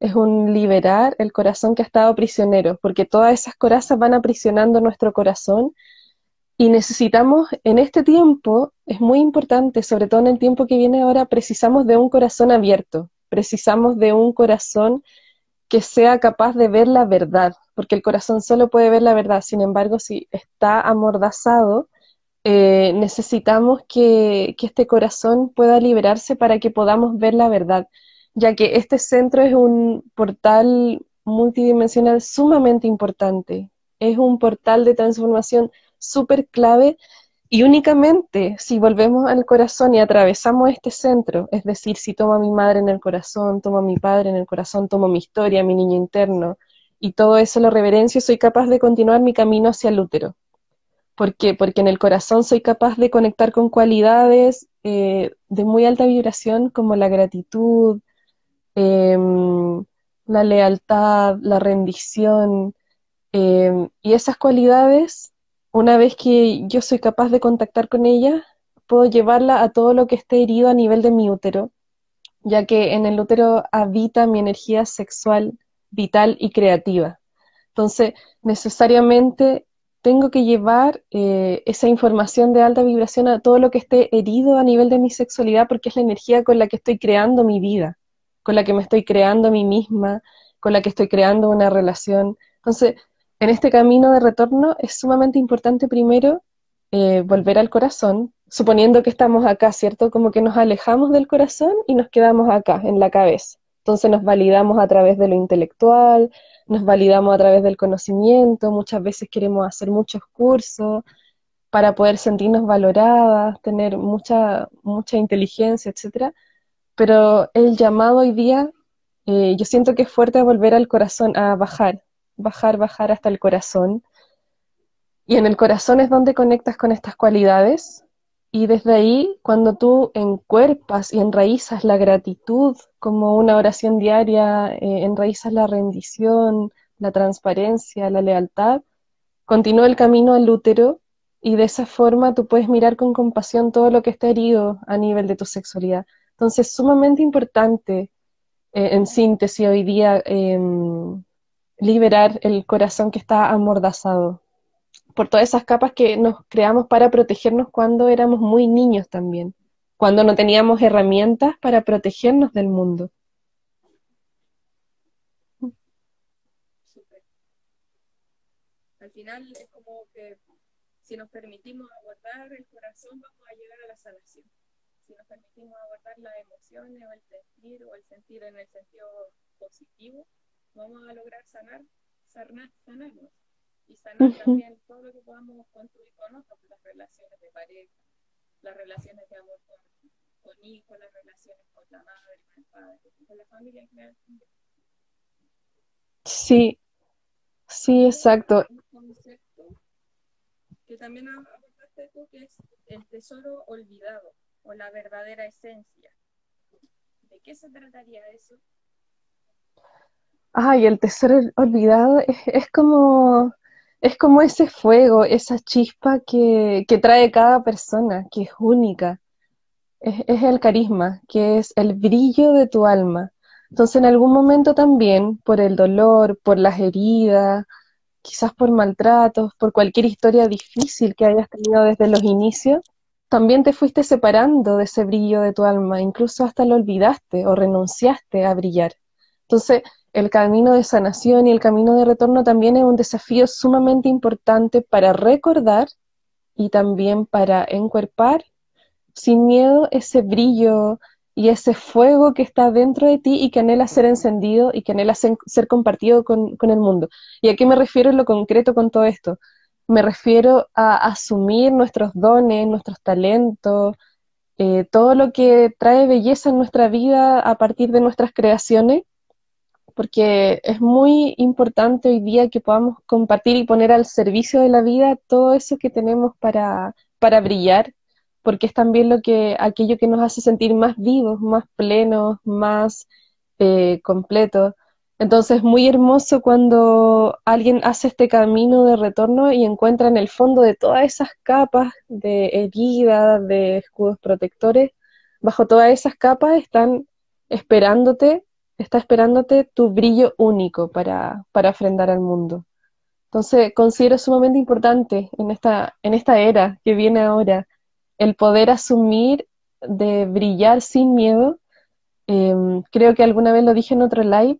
es un liberar el corazón que ha estado prisionero, porque todas esas corazas van aprisionando nuestro corazón y necesitamos, en este tiempo, es muy importante, sobre todo en el tiempo que viene ahora, precisamos de un corazón abierto, precisamos de un corazón que sea capaz de ver la verdad, porque el corazón solo puede ver la verdad, sin embargo, si está amordazado, eh, necesitamos que, que este corazón pueda liberarse para que podamos ver la verdad, ya que este centro es un portal multidimensional sumamente importante, es un portal de transformación súper clave y únicamente si volvemos al corazón y atravesamos este centro, es decir, si tomo a mi madre en el corazón, tomo a mi padre en el corazón, tomo mi historia, mi niño interno, y todo eso lo reverencio, soy capaz de continuar mi camino hacia el útero. ¿Por qué? Porque en el corazón soy capaz de conectar con cualidades eh, de muy alta vibración como la gratitud, em, la lealtad, la rendición, em, y esas cualidades una vez que yo soy capaz de contactar con ella, puedo llevarla a todo lo que esté herido a nivel de mi útero, ya que en el útero habita mi energía sexual, vital y creativa. Entonces, necesariamente tengo que llevar eh, esa información de alta vibración a todo lo que esté herido a nivel de mi sexualidad, porque es la energía con la que estoy creando mi vida, con la que me estoy creando a mí misma, con la que estoy creando una relación. Entonces, en este camino de retorno es sumamente importante primero eh, volver al corazón, suponiendo que estamos acá, ¿cierto? Como que nos alejamos del corazón y nos quedamos acá, en la cabeza. Entonces nos validamos a través de lo intelectual, nos validamos a través del conocimiento, muchas veces queremos hacer muchos cursos para poder sentirnos valoradas, tener mucha, mucha inteligencia, etc. Pero el llamado hoy día, eh, yo siento que es fuerte volver al corazón, a bajar, bajar, bajar hasta el corazón. Y en el corazón es donde conectas con estas cualidades. Y desde ahí, cuando tú encuerpas y enraizas la gratitud como una oración diaria, eh, enraizas la rendición, la transparencia, la lealtad, continúa el camino al útero y de esa forma tú puedes mirar con compasión todo lo que está herido a nivel de tu sexualidad. Entonces, sumamente importante, eh, en síntesis, hoy día em, liberar el corazón que está amordazado por todas esas capas que nos creamos para protegernos cuando éramos muy niños también, cuando no teníamos herramientas para protegernos del mundo. Al final es como que si nos permitimos abordar el corazón vamos a llegar a la sanación. Si nos permitimos abordar las emociones o el sentir o el sentir en el sentido positivo, vamos a lograr sanar, sanar sanarnos y sanar también todo lo que podamos construir con otros, las relaciones de pareja, las relaciones de amor con, con hijos, las relaciones con la madre, con el padre, con la familia en general. Sí, sí, exacto. Un concepto que también abordaste tú, que es el tesoro olvidado o la verdadera esencia. ¿De qué se trataría eso? Ay, el tesoro olvidado es, como, es como ese fuego, esa chispa que, trae cada persona, que es única. Es, es, el carisma, que es el brillo de tu alma. Entonces, en algún momento también, por el dolor, por las heridas, quizás por maltratos, por cualquier historia difícil que hayas tenido desde los inicios, también te fuiste separando de ese brillo de tu alma, incluso hasta lo olvidaste o renunciaste a brillar. Entonces, el camino de sanación y el camino de retorno también es un desafío sumamente importante para recordar y también para encuerpar sin miedo ese brillo, y ese fuego que está dentro de ti y que anhela ser encendido y que anhela ser, compartido con, el mundo. ¿Y a qué me refiero en lo concreto con todo esto? Me refiero a asumir nuestros dones, nuestros talentos, eh, todo lo que trae belleza en nuestra vida a partir de nuestras creaciones, porque es muy importante hoy día que podamos compartir y poner al servicio de la vida todo eso que tenemos para, para brillar, porque es también lo que, aquello que nos hace sentir más vivos, más plenos, más eh, completos. Entonces es muy hermoso cuando alguien hace este camino de retorno y encuentra en el fondo de todas esas capas de herida, de escudos protectores, bajo todas esas capas están esperándote, está esperándote tu brillo único para, para ofrendar al mundo. Entonces considero sumamente importante en esta, en esta era que viene ahora el poder asumir de brillar sin miedo. Em, creo que alguna vez lo dije en otro live,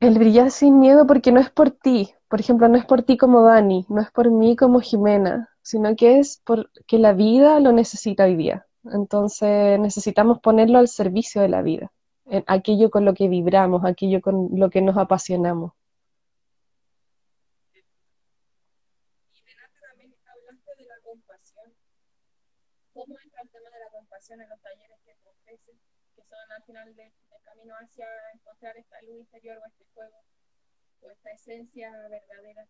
el brillar sin miedo porque no es por ti, por ejemplo, no es por ti como Dani, no es por mí como Jimena, sino que es porque la vida lo necesita hoy día. Entonces necesitamos ponerlo al servicio de la vida, en aquello con lo que vibramos, aquello con lo que nos apasionamos. ¿Cómo entra el tema de la compasión en los talleres que que son al final del hacia encontrar esta luz interior o este fuego o esta esencia verdadera?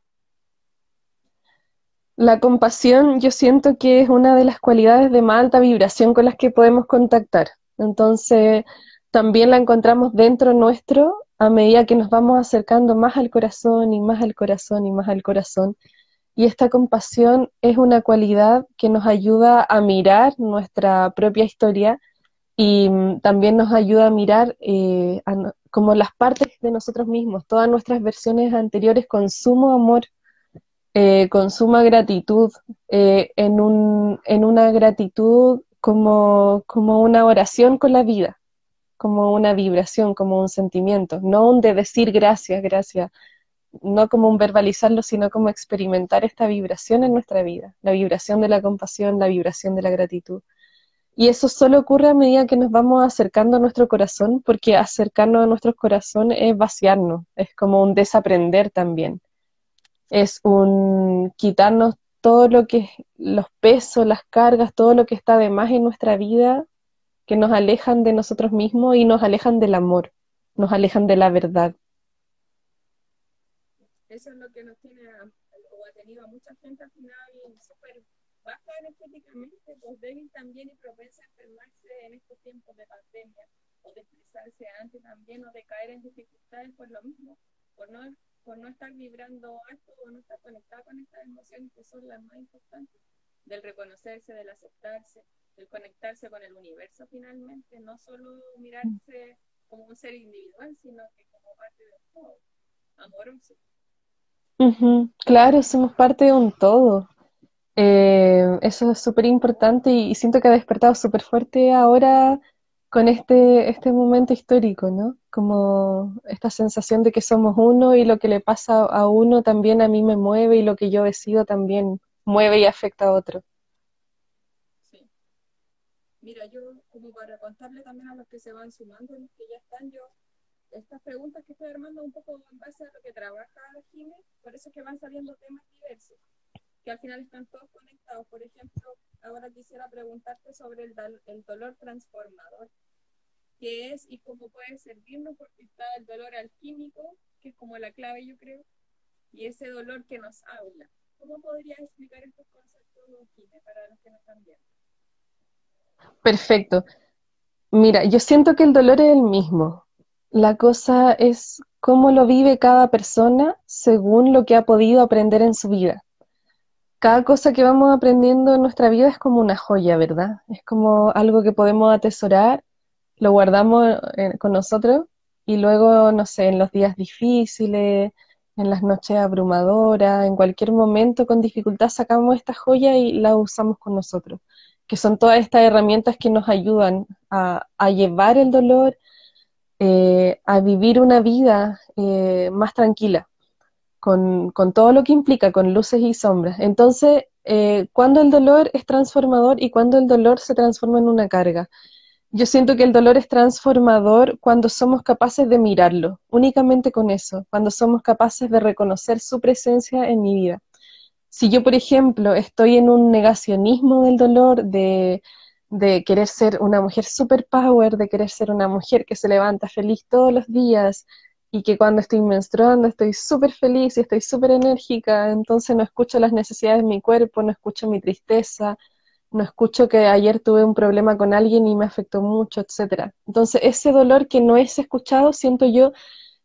La compasión yo siento que es una de las cualidades de más alta vibración con las que podemos contactar. Entonces, también la encontramos dentro nuestro a medida que nos vamos acercando más al corazón y más al corazón y más al corazón. Y esta compasión es una cualidad que nos ayuda a mirar nuestra propia historia y mm, también nos ayuda a mirar eh, como las partes de nosotros mismos, todas nuestras versiones anteriores con sumo amor, eh, con suma gratitud, eh, en, un, en una gratitud como, como una oración con la vida, como una vibración, como un sentimiento, no un de decir gracias, gracias, no como un verbalizarlo, sino como experimentar esta vibración en nuestra vida, la vibración de la compasión, la vibración de la gratitud. Y eso solo ocurre a medida que nos vamos acercando a nuestro corazón, porque acercarnos a nuestro corazón es vaciarnos, es como un desaprender también. Es un quitarnos todo lo que los pesos, las cargas, todo lo que está de más en nuestra vida, que nos alejan de nosotros mismos y nos alejan del amor, nos alejan de la verdad. Eso es lo que nos tiene o ha tenido a mucha gente al final súper baja energéticamente, pues débil también y propensa a enfermarse en estos tiempos de pandemia o de estresarse antes también o de caer en dificultades por lo mismo, por no, por no estar vibrando alto o no estar conectado con estas emociones que son las más importantes, del reconocerse, del aceptarse, del conectarse con el universo finalmente, no solo mirarse como un ser individual, sino que como parte del todo, amoroso claro, somos parte de un todo. Eh, eso es súper importante y, siento que ha despertado súper fuerte ahora con este, este momento histórico, ¿no? Como esta sensación de que somos uno y lo que le pasa a uno también a mí me mueve y lo que yo decido también mueve y afecta a otro. Sí. Mira, yo como para contarle también a los que se van sumando, los que ya están, yo estas preguntas que estoy armando un poco en base a lo que trabaja Jiménez, por eso es que van saliendo temas diversos, al final están todos conectados. Por ejemplo, ahora quisiera preguntarte sobre el, dolor transformador, qué es y cómo puede servirnos, porque está el dolor alquímico, que es como la clave, yo creo, y ese dolor que nos habla. ¿Cómo podrías explicar estos conceptos, Jiménez, para los que nos están viendo? Perfecto. Mira, yo siento que el dolor es el mismo, la cosa es cómo lo vive cada persona según lo que ha podido aprender en su vida. Cada cosa que vamos aprendiendo en nuestra vida es como una joya, ¿verdad? Es como algo que podemos atesorar, lo guardamos eh, con nosotros y luego, no sé, en los días difíciles, en las noches abrumadoras, en cualquier momento con dificultad sacamos esta joya y la usamos con nosotros, que son todas estas herramientas que nos ayudan a, llevar el dolor, eh, a vivir una vida eh, más tranquila, con, todo lo que implica, con luces y sombras. Entonces, eh, cuando el dolor es transformador y cuando el dolor se transforma en una carga. yo siento que el dolor es transformador cuando somos capaces de mirarlo, únicamente con eso, cuando somos capaces de reconocer su presencia en mi vida. Si yo, por ejemplo, estoy en un negacionismo del dolor, de, de querer ser una mujer superpower, de querer ser una mujer que se levanta feliz todos los días y que cuando estoy menstruando estoy súper feliz y estoy súper enérgica, entonces no escucho las necesidades de mi cuerpo, no escucho mi tristeza, no escucho que ayer tuve un problema con alguien y me afectó mucho, etcétera. Entonces, ese dolor que no es escuchado, siento yo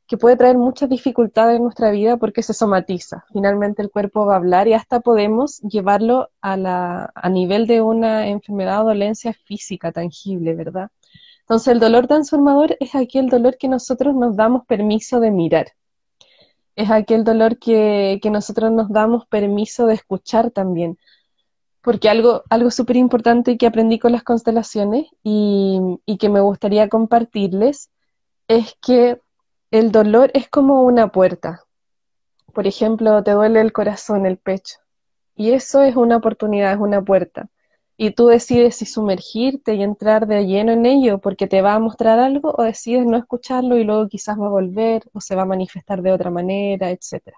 que puede traer muchas dificultades en nuestra vida porque se somatiza. Finalmente el cuerpo va a hablar y hasta podemos llevarlo a, la, a nivel de una enfermedad o dolencia física tangible, ¿verdad? Entonces el dolor transformador es aquel dolor que nosotros nos damos permiso de mirar. Es aquel dolor que, que nosotros nos damos permiso de escuchar también porque algo, algo súper importante que aprendí con las constelaciones y, y, que me gustaría compartirles es que el dolor es como una puerta. Por ejemplo, te duele el corazón, el pecho. Y eso es una oportunidad, es una puerta. Y tú decides si sumergirte y entrar de lleno en ello porque te va a mostrar algo o decides no escucharlo y luego quizás va a volver o se va a manifestar de otra manera, etc.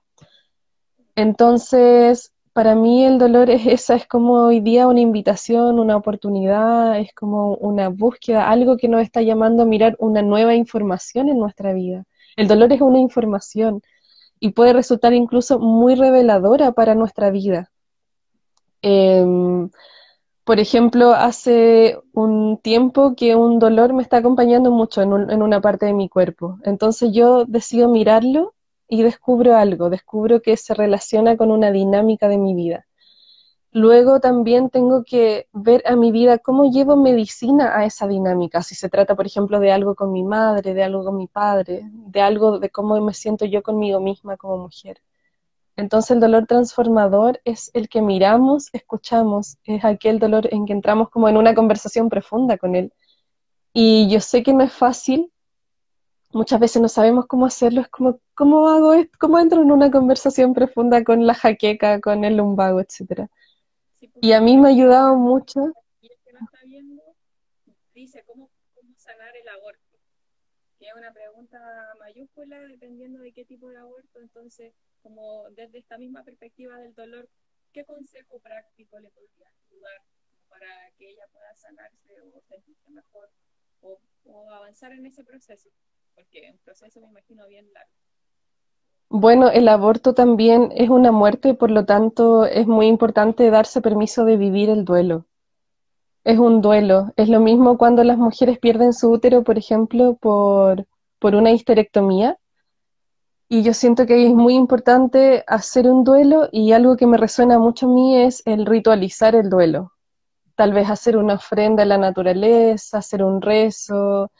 Entonces, para mí el dolor es esa, es como hoy día una invitación, una oportunidad, es como una búsqueda, algo que nos está llamando a mirar una nueva información en nuestra vida. El dolor es una información y puede resultar incluso muy reveladora para nuestra vida. Em, por ejemplo, hace un tiempo que un dolor me está acompañando mucho en, una parte de mi cuerpo. Entonces yo decido mirarlo y descubro algo, descubro que se relaciona con una dinámica de mi vida. Luego también tengo que ver a mi vida cómo llevo medicina a esa dinámica, si se trata, por ejemplo, de algo con mi madre, de algo con mi padre, de algo de cómo me siento yo conmigo misma como mujer. Entonces el dolor transformador es el que miramos, escuchamos, es aquel dolor en que entramos como en una conversación profunda con él. Y yo sé que no es fácil, muchas veces no sabemos cómo hacerlo, es como, ¿cómo hago esto? ¿Cómo entro en una conversación profunda con la jaqueca, con el lumbago, etcétera? y a mí me ha ayudado mucho. Y el que no está viendo dice, ¿cómo, cómo sanar el aborto? Es una pregunta mayúscula dependiendo de qué tipo de aborto, entonces, como desde esta misma perspectiva del dolor, ¿qué consejo práctico le podría ayudar para que ella pueda sanarse o sentirse mejor o, o avanzar en ese proceso? porque es un proceso me imagino bien largo. Bueno, el aborto también es una muerte, por lo tanto es muy importante darse permiso de vivir el duelo. Es un duelo. Es lo mismo cuando las mujeres pierden su útero, por ejemplo, por, por una histerectomía. Y yo siento que es muy importante hacer un duelo y algo que me resuena mucho a mí es el ritualizar el duelo. Tal vez hacer una ofrenda a la naturaleza, hacer un rezo,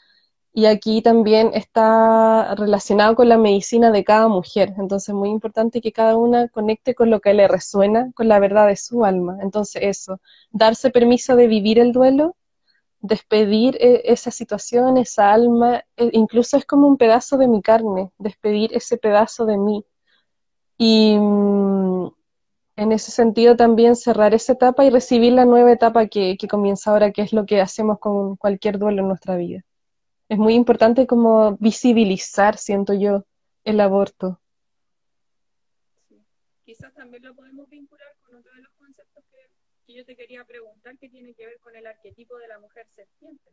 y aquí también está relacionado con la medicina de cada mujer. Entonces es muy importante que cada una conecte con lo que le resuena, con la verdad de su alma. Entonces eso, darse permiso de vivir el duelo, despedir eh, esa situación, esa alma, e incluso es como un pedazo de mi carne, despedir ese pedazo de mí. Y mm, en ese sentido también cerrar esa etapa y recibir la nueva etapa que comienza ahora, que es lo que hacemos con cualquier duelo en nuestra vida es muy importante como visibilizar, siento yo, el aborto. Quizás también lo podemos vincular con otro de los conceptos que, yo te quería preguntar, que tiene que ver con el arquetipo de la mujer serpiente.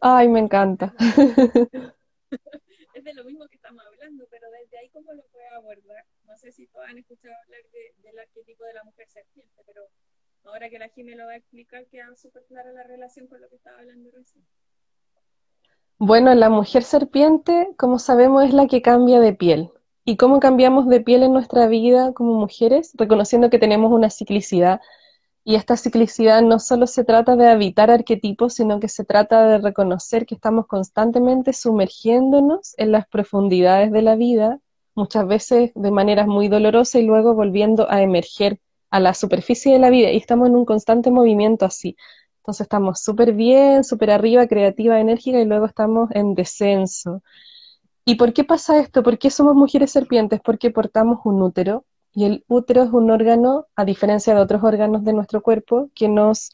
Ay, me encanta. <laughs> es de lo mismo que estamos hablando, pero desde ahí cómo lo puedo abordar. No sé si todos han escuchado hablar del arquetipo de la mujer serpiente, pero ahora que la Jimé lo va a explicar, queda súper clara la relación con lo que estaba hablando recién. Bueno, la mujer serpiente, como sabemos, es la que cambia de piel. ¿Y cómo cambiamos de piel en nuestra vida como mujeres? Reconociendo que tenemos una ciclicidad. Y esta ciclicidad no solo se trata de habitar arquetipos, sino que se trata de reconocer que estamos constantemente sumergiéndonos en las profundidades de la vida, muchas veces de maneras muy dolorosas y luego volviendo a emerger a la superficie de la vida. Y estamos en un constante movimiento así. Entonces estamos súper bien, súper arriba, creativa, enérgica y luego estamos en descenso. ¿Y por qué pasa esto? ¿Por qué somos mujeres serpientes? Porque portamos un útero y el útero es un órgano, a diferencia de otros órganos de nuestro cuerpo, que nos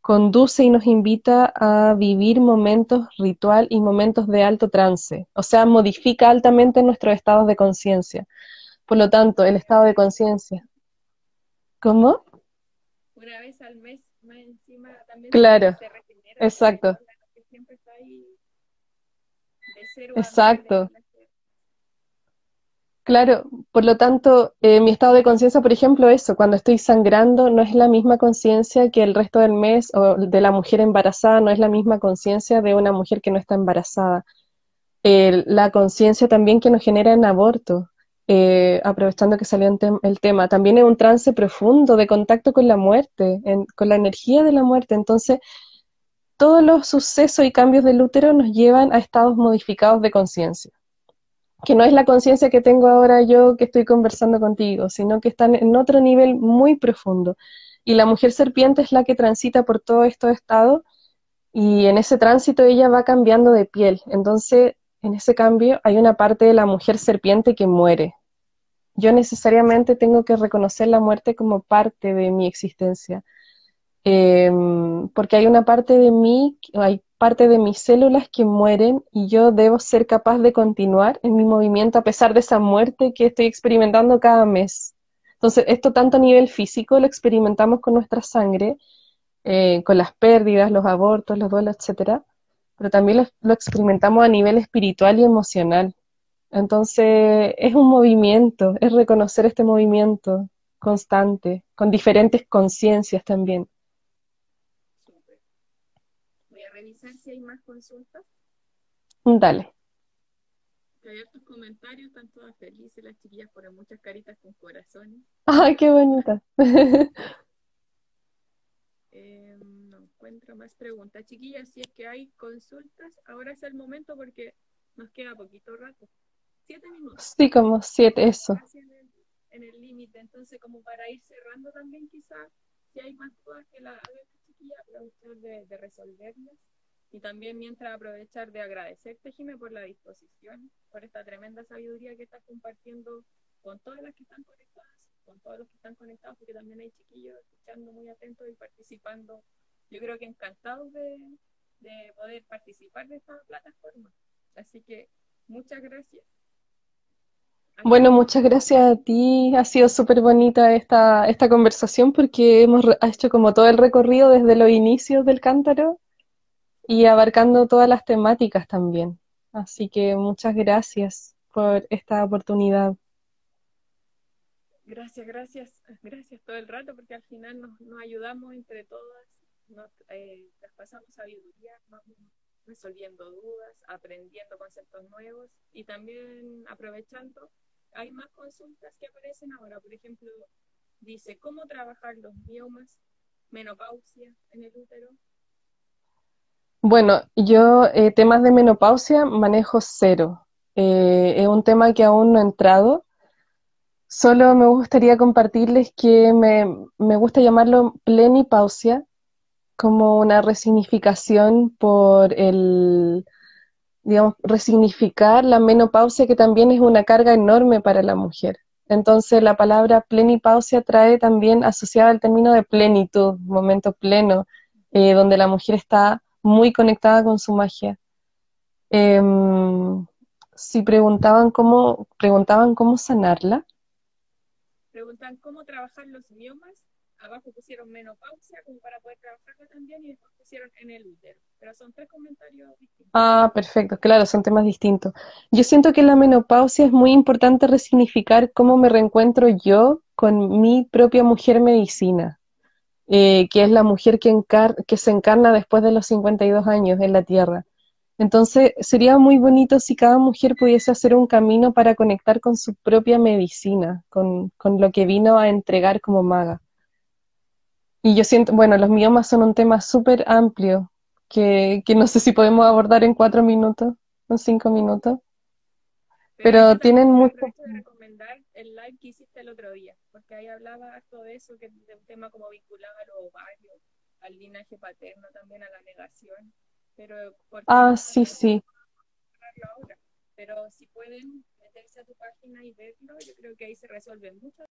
conduce y nos invita a vivir momentos ritual y momentos de alto trance, o sea, modifica altamente nuestros estados de conciencia. Por lo tanto, el estado de conciencia. ¿Cómo? Una vez al mes, también Claro, se regenera. exacto, que siempre está ahí de cero exacto. a Claro, por lo tanto, eh, mi estado de conciencia, por ejemplo, eso, cuando estoy sangrando, no es la misma conciencia que el resto del mes o de la mujer embarazada, no es la misma conciencia de una mujer que no está embarazada. La conciencia también que nos genera en aborto, eh, aprovechando que salió tem- el tema, también es un trance profundo de contacto con la muerte, en- con la energía de la muerte. Entonces, todos los sucesos y cambios del útero nos llevan a estados modificados de conciencia que no es la conciencia que tengo ahora yo que estoy conversando contigo, sino que están en otro nivel muy profundo. Y la mujer serpiente es la que transita por todos estos estados y en ese tránsito ella va cambiando de piel. Entonces, en ese cambio hay una parte de la mujer serpiente que muere. Yo necesariamente tengo que reconocer la muerte como parte de mi existencia. Em, porque hay una parte de mí, hay parte de mis células que mueren y yo debo ser capaz de continuar en mi movimiento a pesar de esa muerte que estoy experimentando cada mes. Entonces, esto tanto a nivel físico lo experimentamos con nuestra sangre, eh, con las pérdidas, los abortos, los duelos, etcétera, pero también lo, lo experimentamos a nivel espiritual y emocional. Entonces, es un movimiento, es reconocer este movimiento constante, con diferentes conciencias también. Súper. Voy a revisar si hay más consultas. Dale. Hay otros comentarios, están todas felices, las chiquillas ponen muchas caritas con corazones. Ay, qué bonita. <laughs> Eh, no encuentro más preguntas. Chiquillas, si es que hay consultas, ahora es el momento porque nos queda poquito rato. Siete minutos, Sí, como siete, eso. en el límite. Entonces, como para ir cerrando también, quizás, si hay más dudas que la chiquilla, aprovechar de, de resolverlas. Y también mientras aprovechar de agradecerte, Jimé, por la disposición, por esta tremenda sabiduría que estás compartiendo con todas las que están conectadas, con todos los que están conectados, porque también hay chiquillos escuchando muy atentos y participando. Yo creo que encantados de, de poder participar de esta plataforma. Así que muchas gracias. Bueno, muchas gracias a ti. Ha sido súper bonita esta, esta conversación porque hemos hecho como todo el recorrido desde los inicios del cántaro y abarcando todas las temáticas también. Así que muchas gracias por esta oportunidad. Gracias, gracias, gracias todo el rato porque al final nos, nos ayudamos entre todas, nos eh, traspasamos sabiduría, vamos resolviendo dudas, aprendiendo conceptos nuevos y también aprovechando, hay más consultas que aparecen ahora, por ejemplo, dice cómo trabajar los miomas, menopausia en el útero. Bueno, yo eh, temas de menopausia manejo cero. Eh, es un tema que aún no he entrado. Solo me gustaría compartirles que me, me gusta llamarlo plenipausia, como una resignificación por el, digamos, resignificar la menopausia, que también es una carga enorme para la mujer. Entonces, la palabra plenipausia trae también asociada al término de plenitud, momento pleno, eh, donde la mujer está muy conectada con su magia. Em, si preguntaban cómo, preguntaban cómo sanarla, Preguntan cómo trabajar los miomas, abajo pusieron menopausia como para poder trabajarlo también y después pusieron en el útero, pero son tres comentarios distintos. Ah, perfecto, claro, son temas distintos. Yo siento que en la menopausia es muy importante resignificar cómo me reencuentro yo con mi propia mujer medicina, eh, que es la mujer que, encar- que se encarna después de los 52 años en la Tierra. Entonces, sería muy bonito si cada mujer pudiese hacer un camino para conectar con su propia medicina, con, con lo que vino a entregar como maga. Y yo siento, bueno, los miomas son un tema súper amplio que, que no sé si podemos abordar en cuatro minutos, en cinco minutos, Pero pero tienen mucho. recomendar el live que hiciste el otro día, porque ahí hablaba harto de eso, que es de un tema como vinculado a los ovarios, al linaje paterno, también a la negación, pero Ah, sí, no sí. ahora. Pero si pueden meterse a tu página y verlo, yo creo que ahí se resuelven muchas